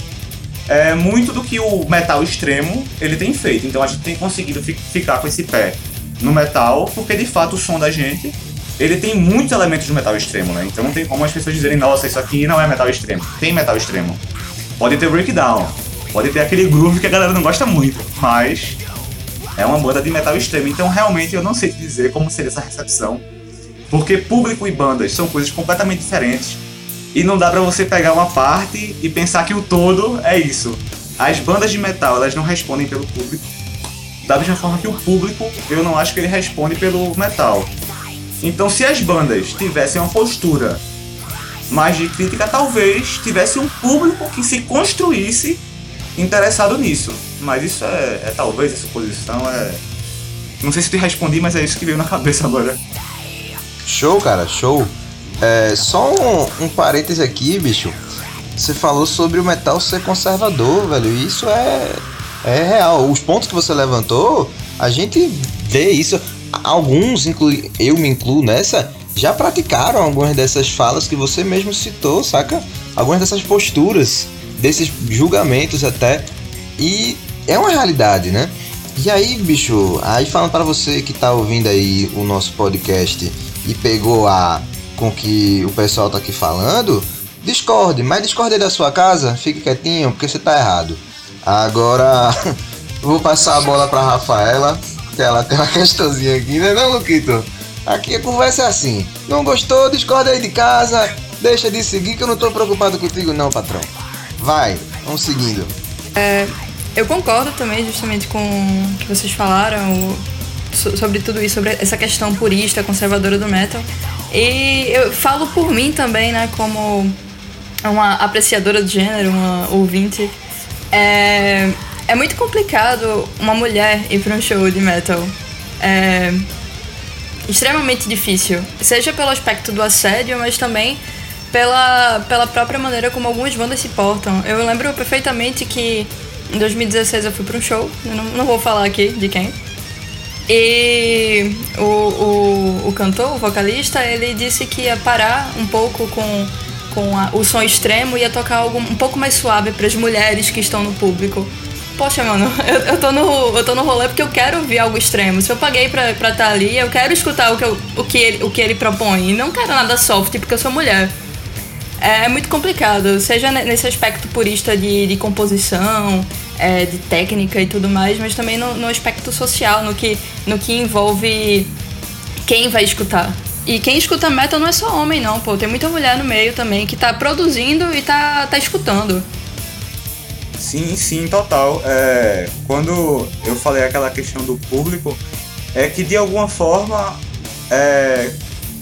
é muito do que o metal extremo ele tem feito. Então a gente tem conseguido fi ficar com esse pé no metal, porque de fato o som da gente ele tem muitos elementos de metal extremo, né? Então não tem como as pessoas dizerem, nossa, isso aqui não é metal extremo. Tem metal extremo. Pode ter breakdown, pode ter aquele groove que a galera não gosta muito, mas é uma banda de metal extremo. Então realmente eu não sei te dizer como seria essa recepção Porque público e bandas são coisas completamente diferentes. E não dá pra você pegar uma parte e pensar que o todo é isso. As bandas de metal, elas não respondem pelo público. Da mesma forma que o público, eu não acho que ele responde pelo metal. Então, se as bandas tivessem uma postura mais de crítica, talvez tivesse um público que se construísse interessado nisso. Mas isso é, é talvez, essa posição é. Não sei se te respondi, mas é isso que veio na cabeça agora. Show, cara, show. É, só um, um parêntese aqui, bicho. Você falou sobre o metal ser conservador, velho. Isso é, é real. Os pontos que você levantou, a gente vê isso. Alguns, inclui, eu me incluo nessa, já praticaram algumas dessas falas que você mesmo citou, saca? Algumas dessas posturas, desses julgamentos até. E é uma realidade, né? E aí, bicho, aí falando para você que tá ouvindo aí o nosso podcast e pegou a com que o pessoal tá aqui falando, discorde, mas discorde da sua casa, fique quietinho, porque você tá errado. Agora, vou passar a bola pra Rafaela, que ela tem uma questãozinha aqui, né não, Luquito? Aqui a conversa é assim, não gostou, discorda aí de casa, deixa de seguir que eu não tô preocupado contigo não, patrão. Vai, vamos seguindo. É, eu concordo também justamente com o que vocês falaram sobre tudo isso, sobre essa questão purista, conservadora do metal. E eu falo por mim também, né, como uma apreciadora do gênero, uma ouvinte. É, é muito complicado uma mulher ir para um show de metal. É extremamente difícil, seja pelo aspecto do assédio, mas também pela, pela própria maneira como algumas bandas se portam. Eu lembro perfeitamente que em 2016 eu fui para um show, não, não vou falar aqui de quem, e o, o, o cantor, o vocalista, ele disse que ia parar um pouco com, com a, o som extremo e ia tocar algo um pouco mais suave para as mulheres que estão no público. Poxa, mano, eu, eu, tô no, eu tô no rolê porque eu quero ouvir algo extremo. Se eu paguei pra estar tá ali, eu quero escutar o que, eu, o, que ele, o que ele propõe. E não quero nada soft, porque eu sou mulher. É muito complicado, seja nesse aspecto purista de, de composição, é, de técnica e tudo mais, mas também no, no aspecto social, no que, no que envolve quem vai escutar. E quem escuta metal não é só homem, não, pô. Tem muita mulher no meio também que tá produzindo e tá, tá escutando. Sim, sim, total. É, quando eu falei aquela questão do público, é que de alguma forma é,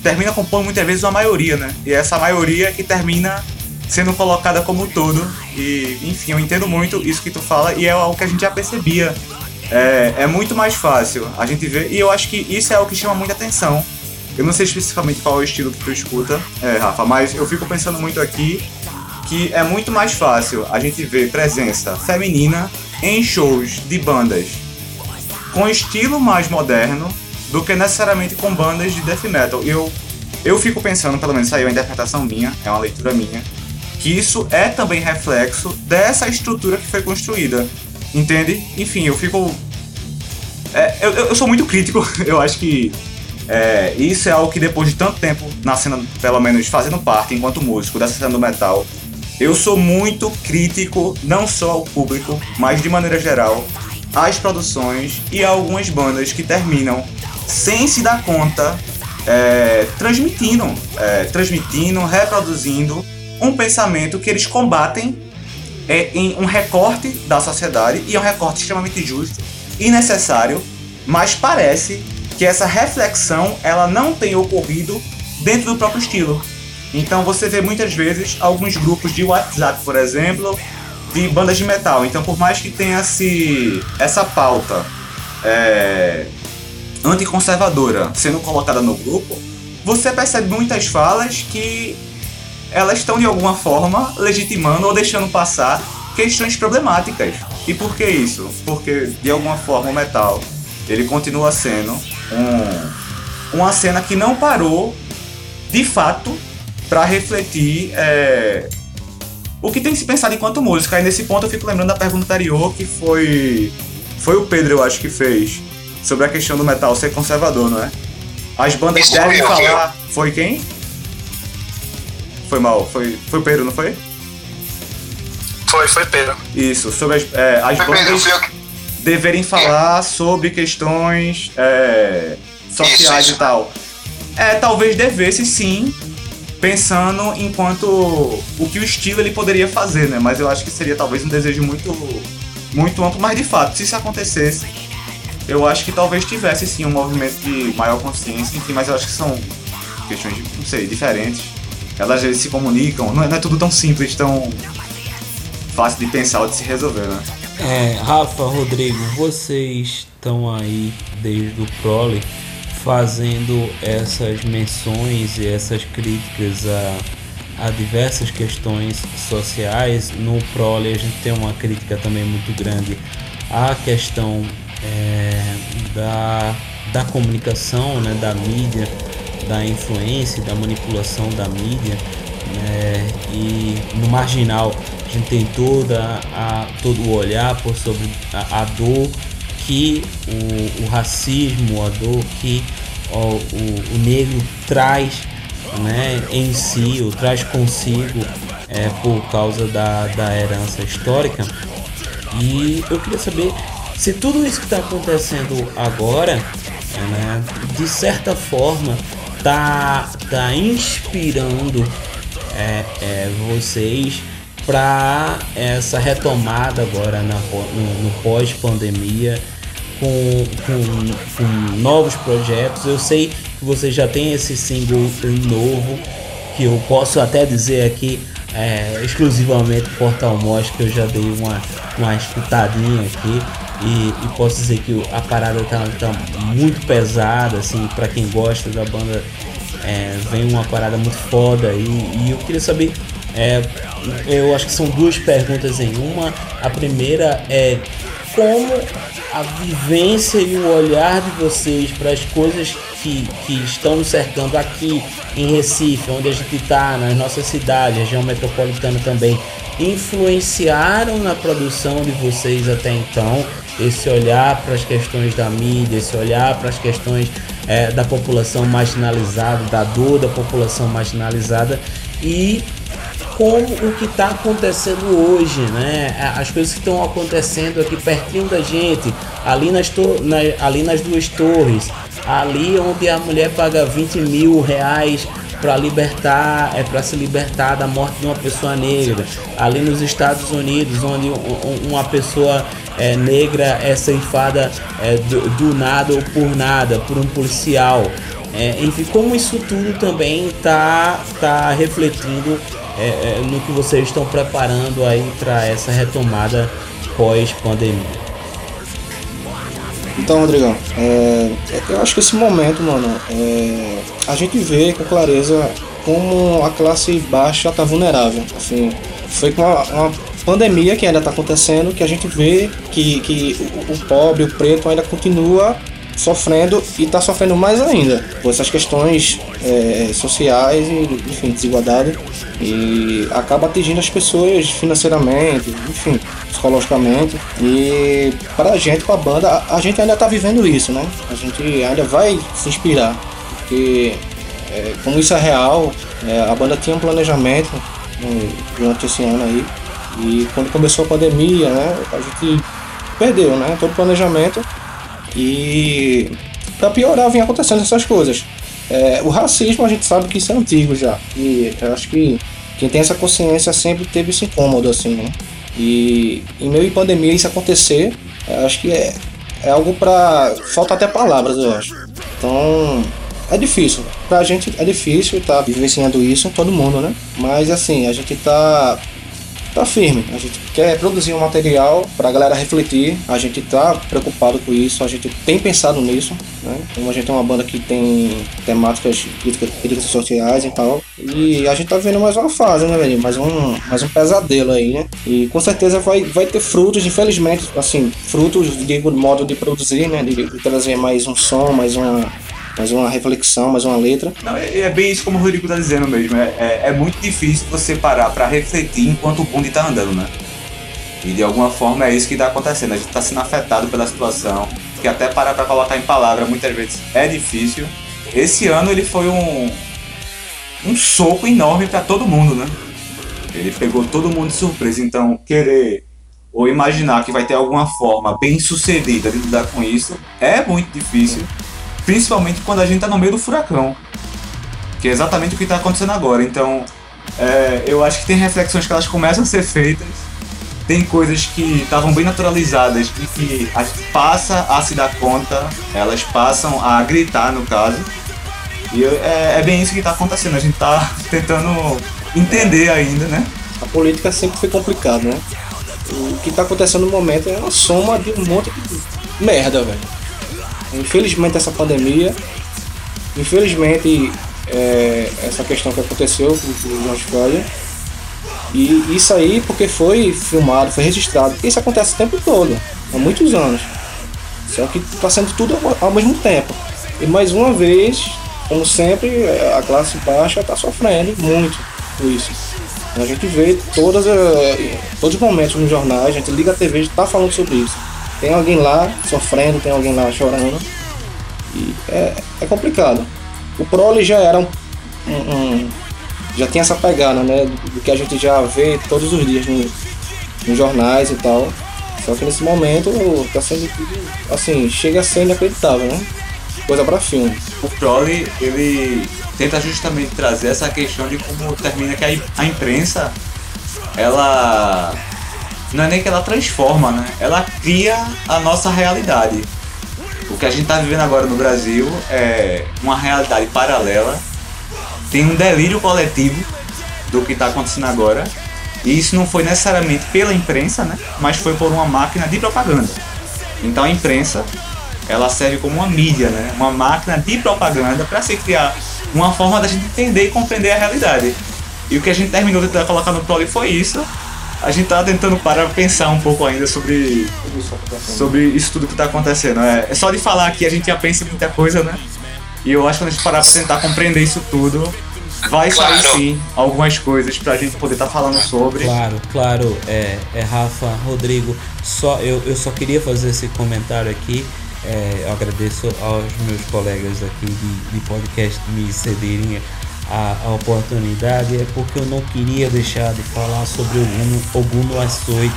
termina compondo muitas vezes uma maioria, né? E essa maioria que termina sendo colocada como um todo. E, enfim, eu entendo muito isso que tu fala e é algo que a gente já percebia. É, é muito mais fácil a gente ver, e eu acho que isso é o que chama muita atenção. Eu não sei especificamente qual é o estilo que tu escuta, é, Rafa, mas eu fico pensando muito aqui que é muito mais fácil a gente ver presença feminina em shows de bandas com estilo mais moderno do que necessariamente com bandas de death metal. Eu, eu fico pensando, pelo menos saiu a interpretação minha, é uma leitura minha, que isso é também reflexo dessa estrutura que foi construída. Entende? Enfim, eu fico. É, eu, eu sou muito crítico, eu acho que é, isso é algo que depois de tanto tempo na cena, pelo menos fazendo parte enquanto músico dessa cena do metal, eu sou muito crítico, não só ao público, mas de maneira geral, às produções e a algumas bandas que terminam sem se dar conta, é, transmitindo, é, transmitindo, reproduzindo um pensamento que eles combatem é, em um recorte da sociedade, e é um recorte extremamente justo e necessário, mas parece que essa reflexão ela não tem ocorrido dentro do próprio estilo. Então você vê muitas vezes alguns grupos de WhatsApp, por exemplo, de bandas de metal. Então por mais que tenha se essa pauta é, anticonservadora sendo colocada no grupo, você percebe muitas falas que elas estão de alguma forma legitimando ou deixando passar questões problemáticas. E por que isso? Porque de alguma forma o metal ele continua sendo um, uma cena que não parou de fato para refletir é, o que tem se pensado enquanto música. E nesse ponto eu fico lembrando da pergunta anterior que foi foi o Pedro eu acho que fez sobre a questão do metal ser conservador, não é? As bandas Isso devem falar. Foi quem? Foi mal. Foi, foi Pedro, não foi? Foi, foi Pedro. Isso, sobre as, é, as bandas deverem falar sobre questões é, sociais isso. e tal. é, talvez devesse sim, pensando enquanto o que o estilo ele poderia fazer, né? Mas eu acho que seria talvez um desejo muito, muito amplo. Mas de fato, se isso acontecesse, eu acho que talvez tivesse sim um movimento de maior consciência, enfim, mas eu acho que são questões, não sei, diferentes. Elas às vezes se comunicam, não é, não é tudo tão simples, tão fácil de pensar ou de se resolver, né? É, Rafa, Rodrigo, vocês estão aí desde o Prole fazendo essas menções e essas críticas a, a diversas questões sociais. No Prole a gente tem uma crítica também muito grande à questão é, da, da comunicação, né, da mídia, da influência, da manipulação da mídia. Né, e no marginal a gente tem toda a, todo o olhar por sobre a, a dor que o, o, racismo, a dor que o, o, o negro traz né, em si, ou traz consigo é, por causa da, da herança histórica. E eu queria saber se tudo isso que está acontecendo agora, né, de certa forma, tá, tá inspirando é, é, vocês para essa retomada agora na, no, no pós-pandemia com, com, com, novos projetos. Eu sei que você já tem esse single novo que eu posso até dizer aqui é, exclusivamente Portal Mos que eu já dei uma, uma escutadinha aqui e, e, posso dizer que a parada tá, tá muito pesada assim para quem gosta da banda é, vem uma parada muito foda e, e eu queria saber é, eu acho que são duas perguntas em uma. A primeira é como a vivência e o olhar de vocês para as coisas que, que estão nos cercando aqui em Recife, onde a gente está, nas nossas cidades, região metropolitana também, influenciaram na produção de vocês até então? Esse olhar para as questões da mídia, esse olhar para as questões é, da população marginalizada, da dor da população marginalizada e como o que está acontecendo hoje, né? As coisas que estão acontecendo aqui pertinho da gente, ali nas, na, ali nas duas torres, ali onde a mulher paga 20 mil reais para libertar, é para se libertar da morte de uma pessoa negra, ali nos Estados Unidos, onde uma pessoa é, negra é ceifada é, do, do nada ou por nada, por um policial. É, enfim, como isso tudo também está tá refletindo é, é, no que vocês estão preparando aí para essa retomada pós-pandemia? Então, Rodrigão, é, eu acho que esse momento, mano, é, a gente vê com clareza como a classe baixa está vulnerável. Assim, foi com uma, uma, pandemia que ainda está acontecendo que a gente vê que, que o, o pobre, o preto ainda continua sofrendo e está sofrendo mais ainda por essas questões é, sociais e, enfim, desigualdade e acaba atingindo as pessoas financeiramente, enfim, psicologicamente e para a gente, com a banda, a, a gente ainda está vivendo isso, né? A gente ainda vai se inspirar, porque é, como isso é real, é, a banda tinha um planejamento né, durante esse ano aí e quando começou a pandemia, né, a gente perdeu, né, todo o planejamento e para piorar, vinha acontecendo essas coisas. É, o racismo a gente sabe que isso é antigo já. E eu acho que quem tem essa consciência sempre teve esse incômodo, assim, né? E em meio de pandemia isso acontecer, acho que é, é algo para Falta até palavras, eu acho. Então. É difícil. Pra gente é difícil estar tá vivenciando isso, todo mundo, né? Mas assim, a gente tá tá firme. A gente quer produzir um material para a galera refletir. A gente tá preocupado com isso, a gente tem pensado nisso, né? Como a gente é uma banda que tem temáticas críticas, sociais e tal. E a gente tá vendo mais uma fase, né, velho? Mais um, mais um pesadelo aí, né? E com certeza vai, vai ter frutos, infelizmente, assim, frutos de modo de produzir, né? De, de trazer mais um som, mais uma mais uma reflexão, mais uma letra. Não, é, é bem isso como o Rodrigo tá dizendo mesmo. É, é, é muito difícil você parar para refletir enquanto o bonde tá andando, né? E de alguma forma é isso que tá acontecendo. A gente tá sendo afetado pela situação, que até parar para colocar em palavra muitas vezes é difícil. Esse ano ele foi um, um soco enorme para todo mundo, né? Ele pegou todo mundo de surpresa. Então, querer ou imaginar que vai ter alguma forma bem sucedida de lidar com isso é muito difícil. Principalmente quando a gente tá no meio do furacão. que é exatamente o que está acontecendo agora. Então, é, eu acho que tem reflexões que elas começam a ser feitas, tem coisas que estavam bem naturalizadas e que a gente passa a se dar conta, elas passam a gritar, no caso. E é, é bem isso que está acontecendo, a gente está tentando entender ainda, né? A política sempre foi complicado, né? O que está acontecendo no momento é uma soma de um monte de merda, velho. Infelizmente essa pandemia, infelizmente é, essa questão que aconteceu com o George Floyd, e isso aí porque foi filmado, foi registrado. Isso acontece o tempo todo, há muitos anos. Só que está sendo tudo ao mesmo tempo. E mais uma vez, como sempre, a classe baixa está sofrendo muito com isso. A gente vê todas, eh, todos os momentos nos jornais, a gente liga a TV e está falando sobre isso. Tem alguém lá sofrendo, tem alguém lá chorando. E é, é complicado. O Prole já era um, um, já tinha essa pegada, né? Do que a gente já vê todos os dias no, nos jornais e tal. Só que nesse momento tá sendo assim, chega a ser inacreditável, né? Coisa para filme. O Prole, ele tenta justamente trazer essa questão de como termina que a imprensa ela não é nem que ela transforma, né? Ela cria a nossa realidade. O que a gente está vivendo agora no Brasil é uma realidade paralela. Tem um delírio coletivo do que está acontecendo agora. E isso não foi necessariamente pela imprensa, né? Mas foi por uma máquina de propaganda. Então a imprensa ela serve como uma mídia, né? Uma máquina de propaganda para se criar uma forma da gente entender e compreender a realidade. E o que a gente terminou de colocar no prole foi isso. A gente tá tentando parar pra pensar um pouco ainda sobre, sobre isso tudo que tá acontecendo. É, é só de falar aqui a gente já pensa em muita coisa, né? E eu acho que quando a gente parar pra tentar compreender isso tudo, vai sair claro. sim algumas coisas pra gente poder estar tá falando sobre. Claro, claro, é, é Rafa, Rodrigo, só eu, eu só queria fazer esse comentário aqui. É, eu agradeço aos meus colegas aqui de, de podcast me cederem a, a, oportunidade, é porque eu não queria deixar de falar sobre o Oguno Açoite,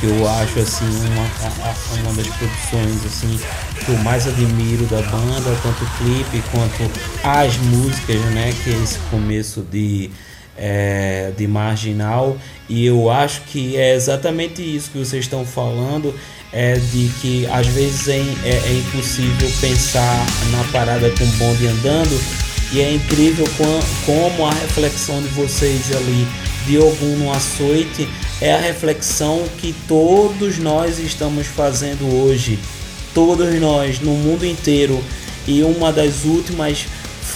que eu acho assim uma, uma das produções assim que eu mais admiro da banda, tanto o clipe quanto as músicas, né? Que é esse começo de é, de marginal e eu acho que é exatamente isso que vocês estão falando é de que às vezes é, é, é impossível pensar na parada com o bonde andando e é incrível como a reflexão de vocês ali de algum no açoite é a reflexão que todos nós estamos fazendo hoje todos nós no mundo inteiro e uma das últimas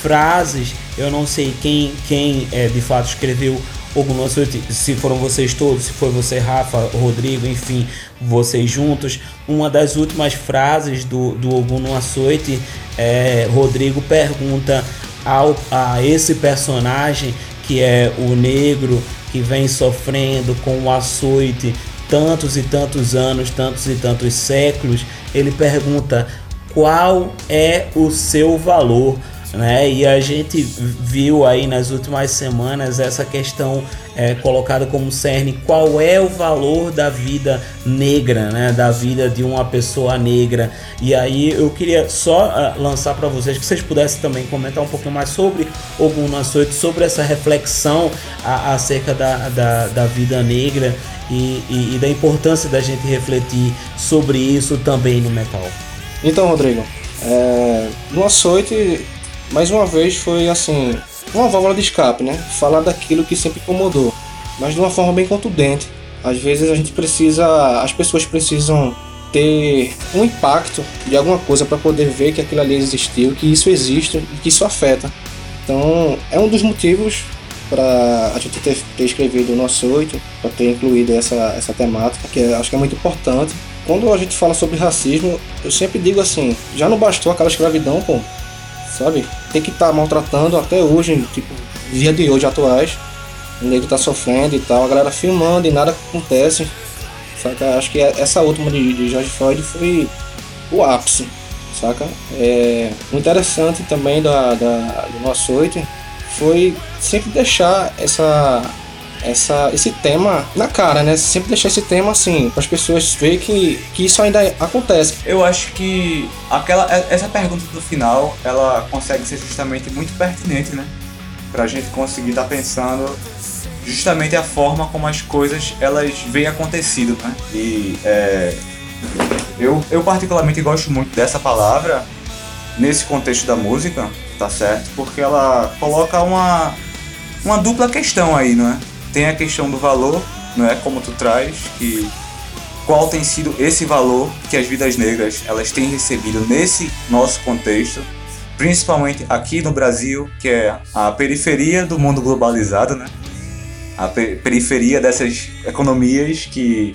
frases eu não sei quem quem é, de fato escreveu algum açoite se foram vocês todos se foi você Rafa Rodrigo enfim vocês juntos. Uma das últimas frases do, do Ogum no Açoite, é, Rodrigo pergunta ao, a esse personagem que é o negro que vem sofrendo com o açoite tantos e tantos anos, tantos e tantos séculos, ele pergunta qual é o seu valor né? E a gente viu aí nas últimas semanas essa questão é, colocada como cerne: qual é o valor da vida negra, né? Da vida de uma pessoa negra. E aí eu queria só uh, lançar para vocês que vocês pudessem também comentar um pouquinho mais sobre Ogum Nassoito, sobre essa reflexão a, acerca da, da, da, vida negra e, e, e da importância da gente refletir sobre isso também no metal. Então, Rodrigo, é, no açoite mais uma vez foi assim, uma válvula de escape, né? Falar daquilo que sempre incomodou, mas de uma forma bem contundente. Às vezes a gente precisa, as pessoas precisam ter um impacto de alguma coisa para poder ver que aquilo ali existiu, que isso existe e que isso afeta. Então, é um dos motivos para a gente ter, ter escrevido o nosso oito, para ter incluído essa, essa temática, que é, acho que é muito importante. Quando a gente fala sobre racismo, eu sempre digo assim: já não bastou aquela escravidão, pô, sabe? Tem que estar tá maltratando até hoje, tipo, dia de hoje atuais. O negro tá sofrendo e tal, a galera filmando e nada acontece. Saca? Acho que essa última de, de George Floyd foi o ápice, saca? É, o interessante também da, da, do nosso oito foi sempre deixar essa essa, esse tema na cara, né? Sempre deixar esse tema assim, para as pessoas verem que, que isso ainda acontece. Eu acho que aquela essa pergunta do final, ela consegue ser justamente muito pertinente, né? pra gente conseguir estar tá pensando justamente a forma como as coisas elas vêm acontecido, né? E é, eu, eu particularmente gosto muito dessa palavra nesse contexto da música, tá certo? Porque ela coloca uma, uma dupla questão aí, não é? Tem a questão do valor, não é? Como tu traz, que qual tem sido esse valor que as vidas negras elas têm recebido nesse nosso contexto, principalmente aqui no Brasil, que é a periferia do mundo globalizado, né? a periferia dessas economias que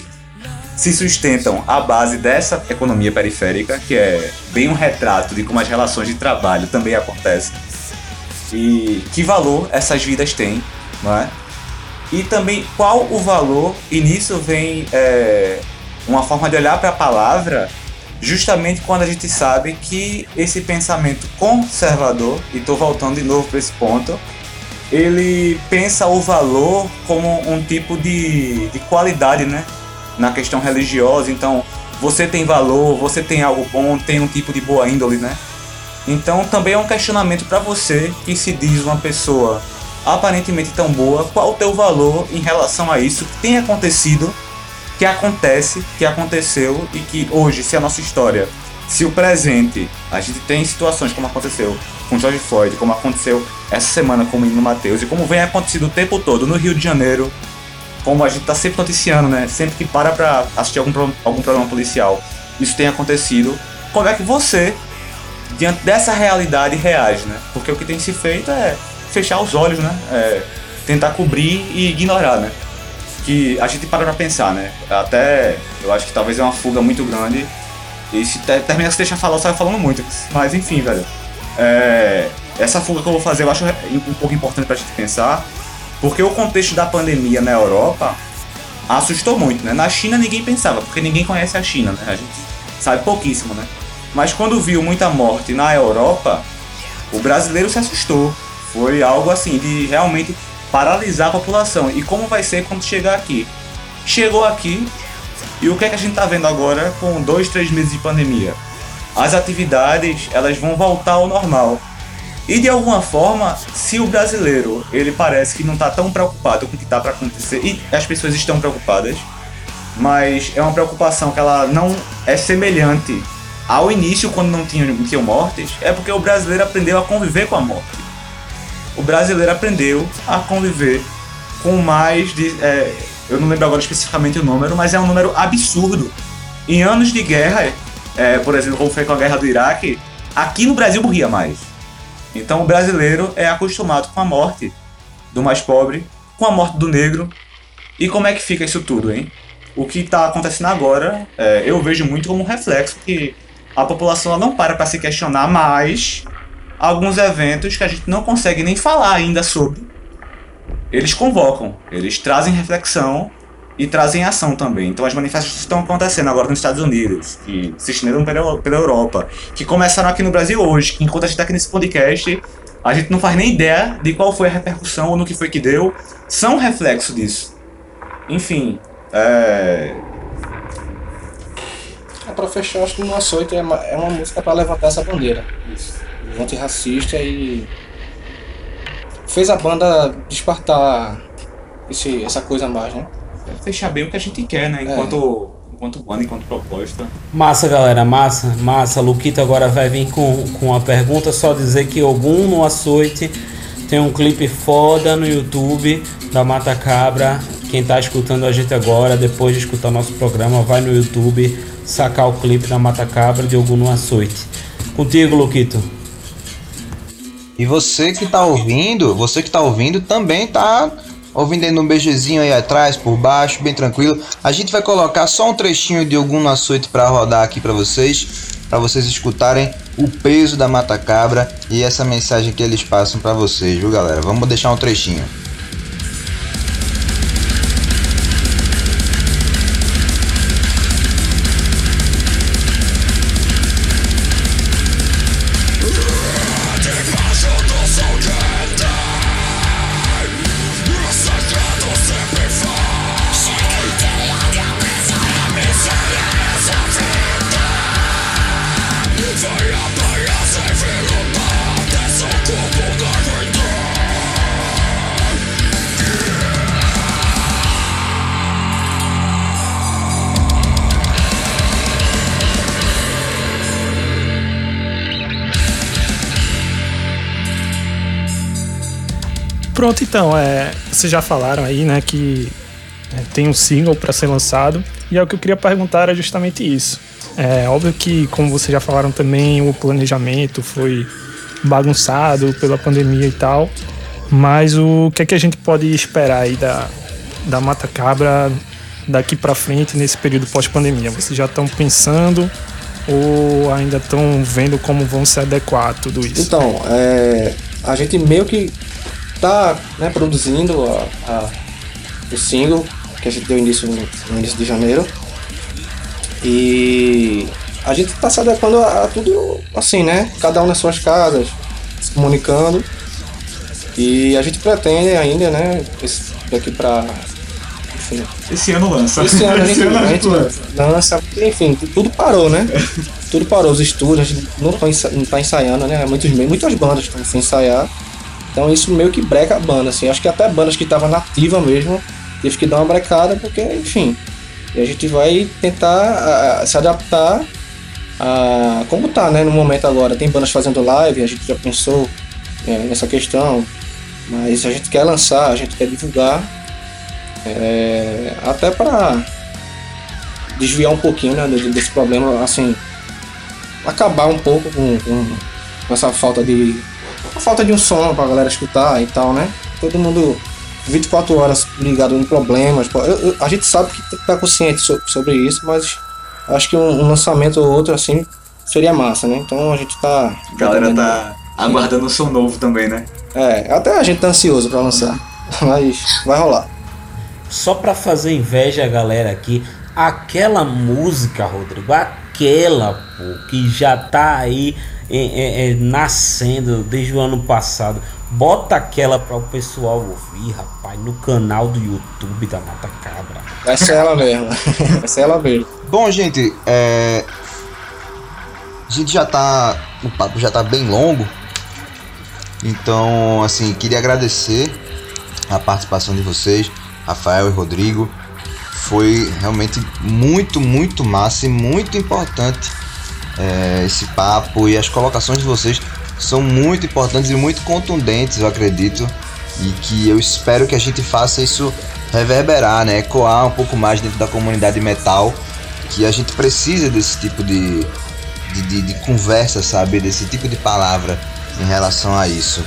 se sustentam à base dessa economia periférica, que é bem um retrato de como as relações de trabalho também acontecem. E que valor essas vidas têm, não é? E também qual o valor, e nisso vem é, uma forma de olhar para a palavra, justamente quando a gente sabe que esse pensamento conservador, e estou voltando de novo para esse ponto, ele pensa o valor como um tipo de, de qualidade, né? Na questão religiosa. Então, você tem valor, você tem algo bom, tem um tipo de boa índole, né? Então, também é um questionamento para você que se diz uma pessoa aparentemente tão boa, qual o teu valor em relação a isso que tem acontecido, que acontece, que aconteceu e que hoje, se a nossa história, se o presente, a gente tem situações como aconteceu com George Floyd, como aconteceu essa semana com o menino Matheus e como vem acontecendo o tempo todo no Rio de Janeiro, como a gente está sempre noticiando, né? Sempre que para para assistir algum, algum programa policial, isso tem acontecido. Como é que você, diante dessa realidade, reage, né? Porque o que tem se feito é fechar os olhos, né? É tentar cobrir e ignorar, né? Que a gente para pra pensar, né? Até eu acho que talvez é uma fuga muito grande. E se termina que você deixa falar, eu saio falando muito. Mas enfim, velho. É, essa fuga que eu vou fazer eu acho um pouco importante pra gente pensar, porque o contexto da pandemia na Europa assustou muito, né? Na China ninguém pensava, porque ninguém conhece a China, né? A gente sabe pouquíssimo, né? Mas quando viu muita morte na Europa, o brasileiro se assustou. Foi algo assim de realmente paralisar a população. E como vai ser quando chegar aqui? Chegou aqui, e o que é que a gente tá vendo agora com dois, três meses de pandemia? as atividades elas vão voltar ao normal. E de alguma forma, se o brasileiro ele parece que não está tão preocupado com o que está para acontecer, e as pessoas estão preocupadas, mas é uma preocupação que ela não é semelhante ao início, quando não tinham, não tinham mortes, é porque o brasileiro aprendeu a conviver com a morte. O brasileiro aprendeu a conviver com mais de. É, eu não lembro agora especificamente o número, mas é um número absurdo. Em anos de guerra, é, por exemplo, como foi com a guerra do Iraque, aqui no Brasil morria mais. Então o brasileiro é acostumado com a morte do mais pobre, com a morte do negro. E como é que fica isso tudo, hein? O que está acontecendo agora, é, eu vejo muito como um reflexo que a população não para para se questionar mais alguns eventos que a gente não consegue nem falar ainda sobre. Eles convocam, eles trazem reflexão e trazem ação também. Então as manifestações estão acontecendo agora nos Estados Unidos, que se estenderam pela, pela Europa, que começaram aqui no Brasil hoje, que enquanto a gente está aqui nesse podcast, a gente não faz nem ideia de qual foi a repercussão ou no que foi que deu, são reflexo disso. Enfim, é... é para fechar, acho que no açoite é uma, é uma música para levantar essa bandeira. Antirracista e fez a banda despertar esse, essa coisa mais, né? fechar bem o que a gente quer, né? Enquanto, é. enquanto banda, enquanto proposta. Massa, galera, massa, massa. Luquita agora vai vir com, com a pergunta, só dizer que Ogum no Açoite tem um clipe foda no YouTube da Mata Cabra. Quem tá escutando a gente agora, depois de escutar nosso programa, vai no YouTube sacar o clipe da Mata Cabra de Ogum no Açoite. Contigo, Luquito. E você que tá ouvindo, você que tá ouvindo também tá ouvindo aí um beijezinho aí atrás, por baixo, bem tranquilo. A gente vai colocar só um trechinho de algum açoite para rodar aqui para vocês, para vocês escutarem o peso da mata cabra e essa mensagem que eles passam para vocês, viu, galera? Vamos deixar um trechinho. Então, é, vocês já falaram aí, né, que é, tem um single para ser lançado, e é o que eu queria perguntar era justamente isso. É óbvio que, como vocês já falaram também, o planejamento foi bagunçado pela pandemia e tal, mas o que é que a gente pode esperar aí da, da Mata Cabra daqui para frente nesse período pós-pandemia? Vocês já estão pensando ou ainda estão vendo como vão se adequar a tudo isso? Então, é, a gente meio que tá né, produzindo a, a, o single que a gente deu início no, no, início de janeiro. E a gente tá se adequando a, a tudo assim, né? Cada um nas suas casas, se comunicando. E a gente pretende ainda, né? Daqui pra enfim. Esse ano lança. Esse ano a gente, ano a gente lança. lança. Enfim, tudo parou, né? tudo parou. Os estúdios, a gente não está tá ensaiando, né? Muitos, muitas bandas estão sem ensaiar. Então isso meio que breca a banda, assim. Acho que até bandas que estavam nativa mesmo, teve que dar uma brecada, porque, enfim. E a gente vai tentar se adaptar a como tá, né, no momento agora. Tem bandas fazendo live, a gente já pensou é, nessa questão. Mas a gente quer lançar, a gente quer divulgar é, até para desviar um pouquinho né, desse problema, assim, acabar um pouco com, com, com essa falta de. Falta de um som pra galera escutar e tal, né? Todo mundo 24 horas ligado em problemas. Eu, eu, a gente sabe que tá consciente so, sobre isso, mas acho que um, um, lançamento ou outro assim seria massa, né? Então a gente tá. A galera tá aguardando um som novo também, né? É, até a gente tá ansioso para lançar. Mas vai rolar só para fazer inveja a galera aqui, aquela música, Rodrigo, aquela pô, que já tá aí é, é, é, nascendo desde o ano passado. Bota aquela para o pessoal ouvir, rapaz, no canal do YouTube da Mata Cabra. Vai ser ela mesmo. Vai ser ela mesmo. Bom, gente, é... a gente já tá. O papo já tá bem longo. Então, assim, queria agradecer a participação de vocês. Rafael e Rodrigo. Foi realmente muito, muito massa e muito importante é, esse papo e as colocações de vocês são muito importantes e muito contundentes, eu acredito, e que eu espero que a gente faça isso reverberar, né, ecoar um pouco mais dentro da comunidade metal, que a gente precisa desse tipo de, de, de, de conversa, sabe, desse tipo de palavra em relação a isso.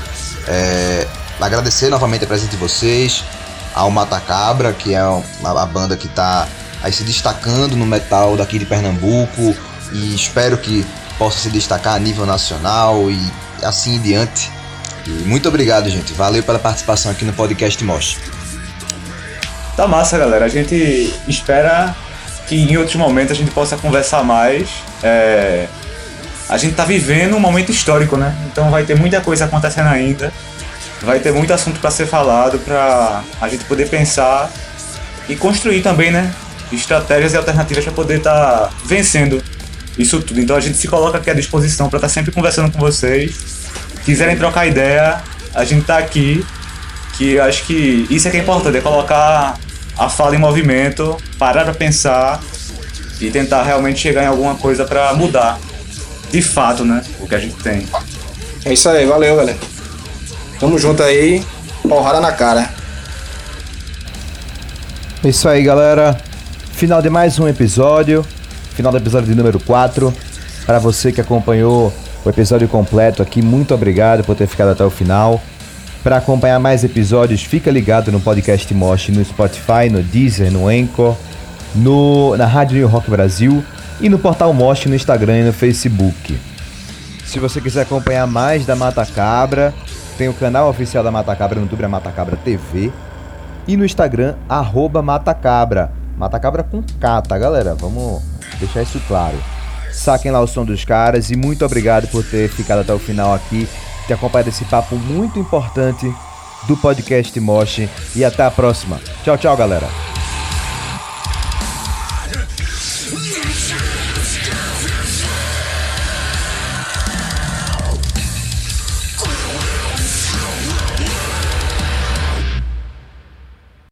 É, agradecer novamente a presença de vocês, ao Matacabra, que é a, banda que está aí se destacando no metal daqui de Pernambuco e espero que possa se destacar a nível nacional e assim em diante. E muito obrigado, gente. Valeu pela participação aqui no podcast Mosh. Tá massa, galera. A gente espera que em outros momentos a gente possa conversar mais. É... A gente tá vivendo um momento histórico, né? Então vai ter muita coisa acontecendo ainda vai ter muito assunto para ser falado para a gente poder pensar e construir também, né? Estratégias e alternativas para poder estar tá vencendo isso tudo. Então a gente se coloca aqui à disposição para estar tá sempre conversando com vocês. Quiserem trocar ideia, a gente tá aqui. Que acho que isso é que é importante, é colocar a fala em movimento, parar para pensar e tentar realmente chegar em alguma coisa para mudar de fato, né? O que a gente tem. É isso aí, valeu, galera. Tamo junto aí, porrada na cara. É isso aí, galera. Final de mais um episódio. Final do episódio de número 4. Para você que acompanhou o episódio completo aqui, muito obrigado por ter ficado até o final. Para acompanhar mais episódios, fica ligado no podcast Mosh no Spotify, no Deezer, no Anchor, no, na Rádio New Rock Brasil e no portal Mosh no Instagram e no Facebook. Se você quiser acompanhar mais da Mata Cabra, tem o canal oficial da Matacabra no YouTube, é Matacabra TV. E no Instagram, arroba Matacabra. Matacabra com K, tá, galera? Vamos deixar isso claro. Saquem lá o som dos caras e muito obrigado por ter ficado até o final aqui, ter acompanhado esse papo muito importante do podcast Moshi. E até a próxima. Tchau, tchau, galera.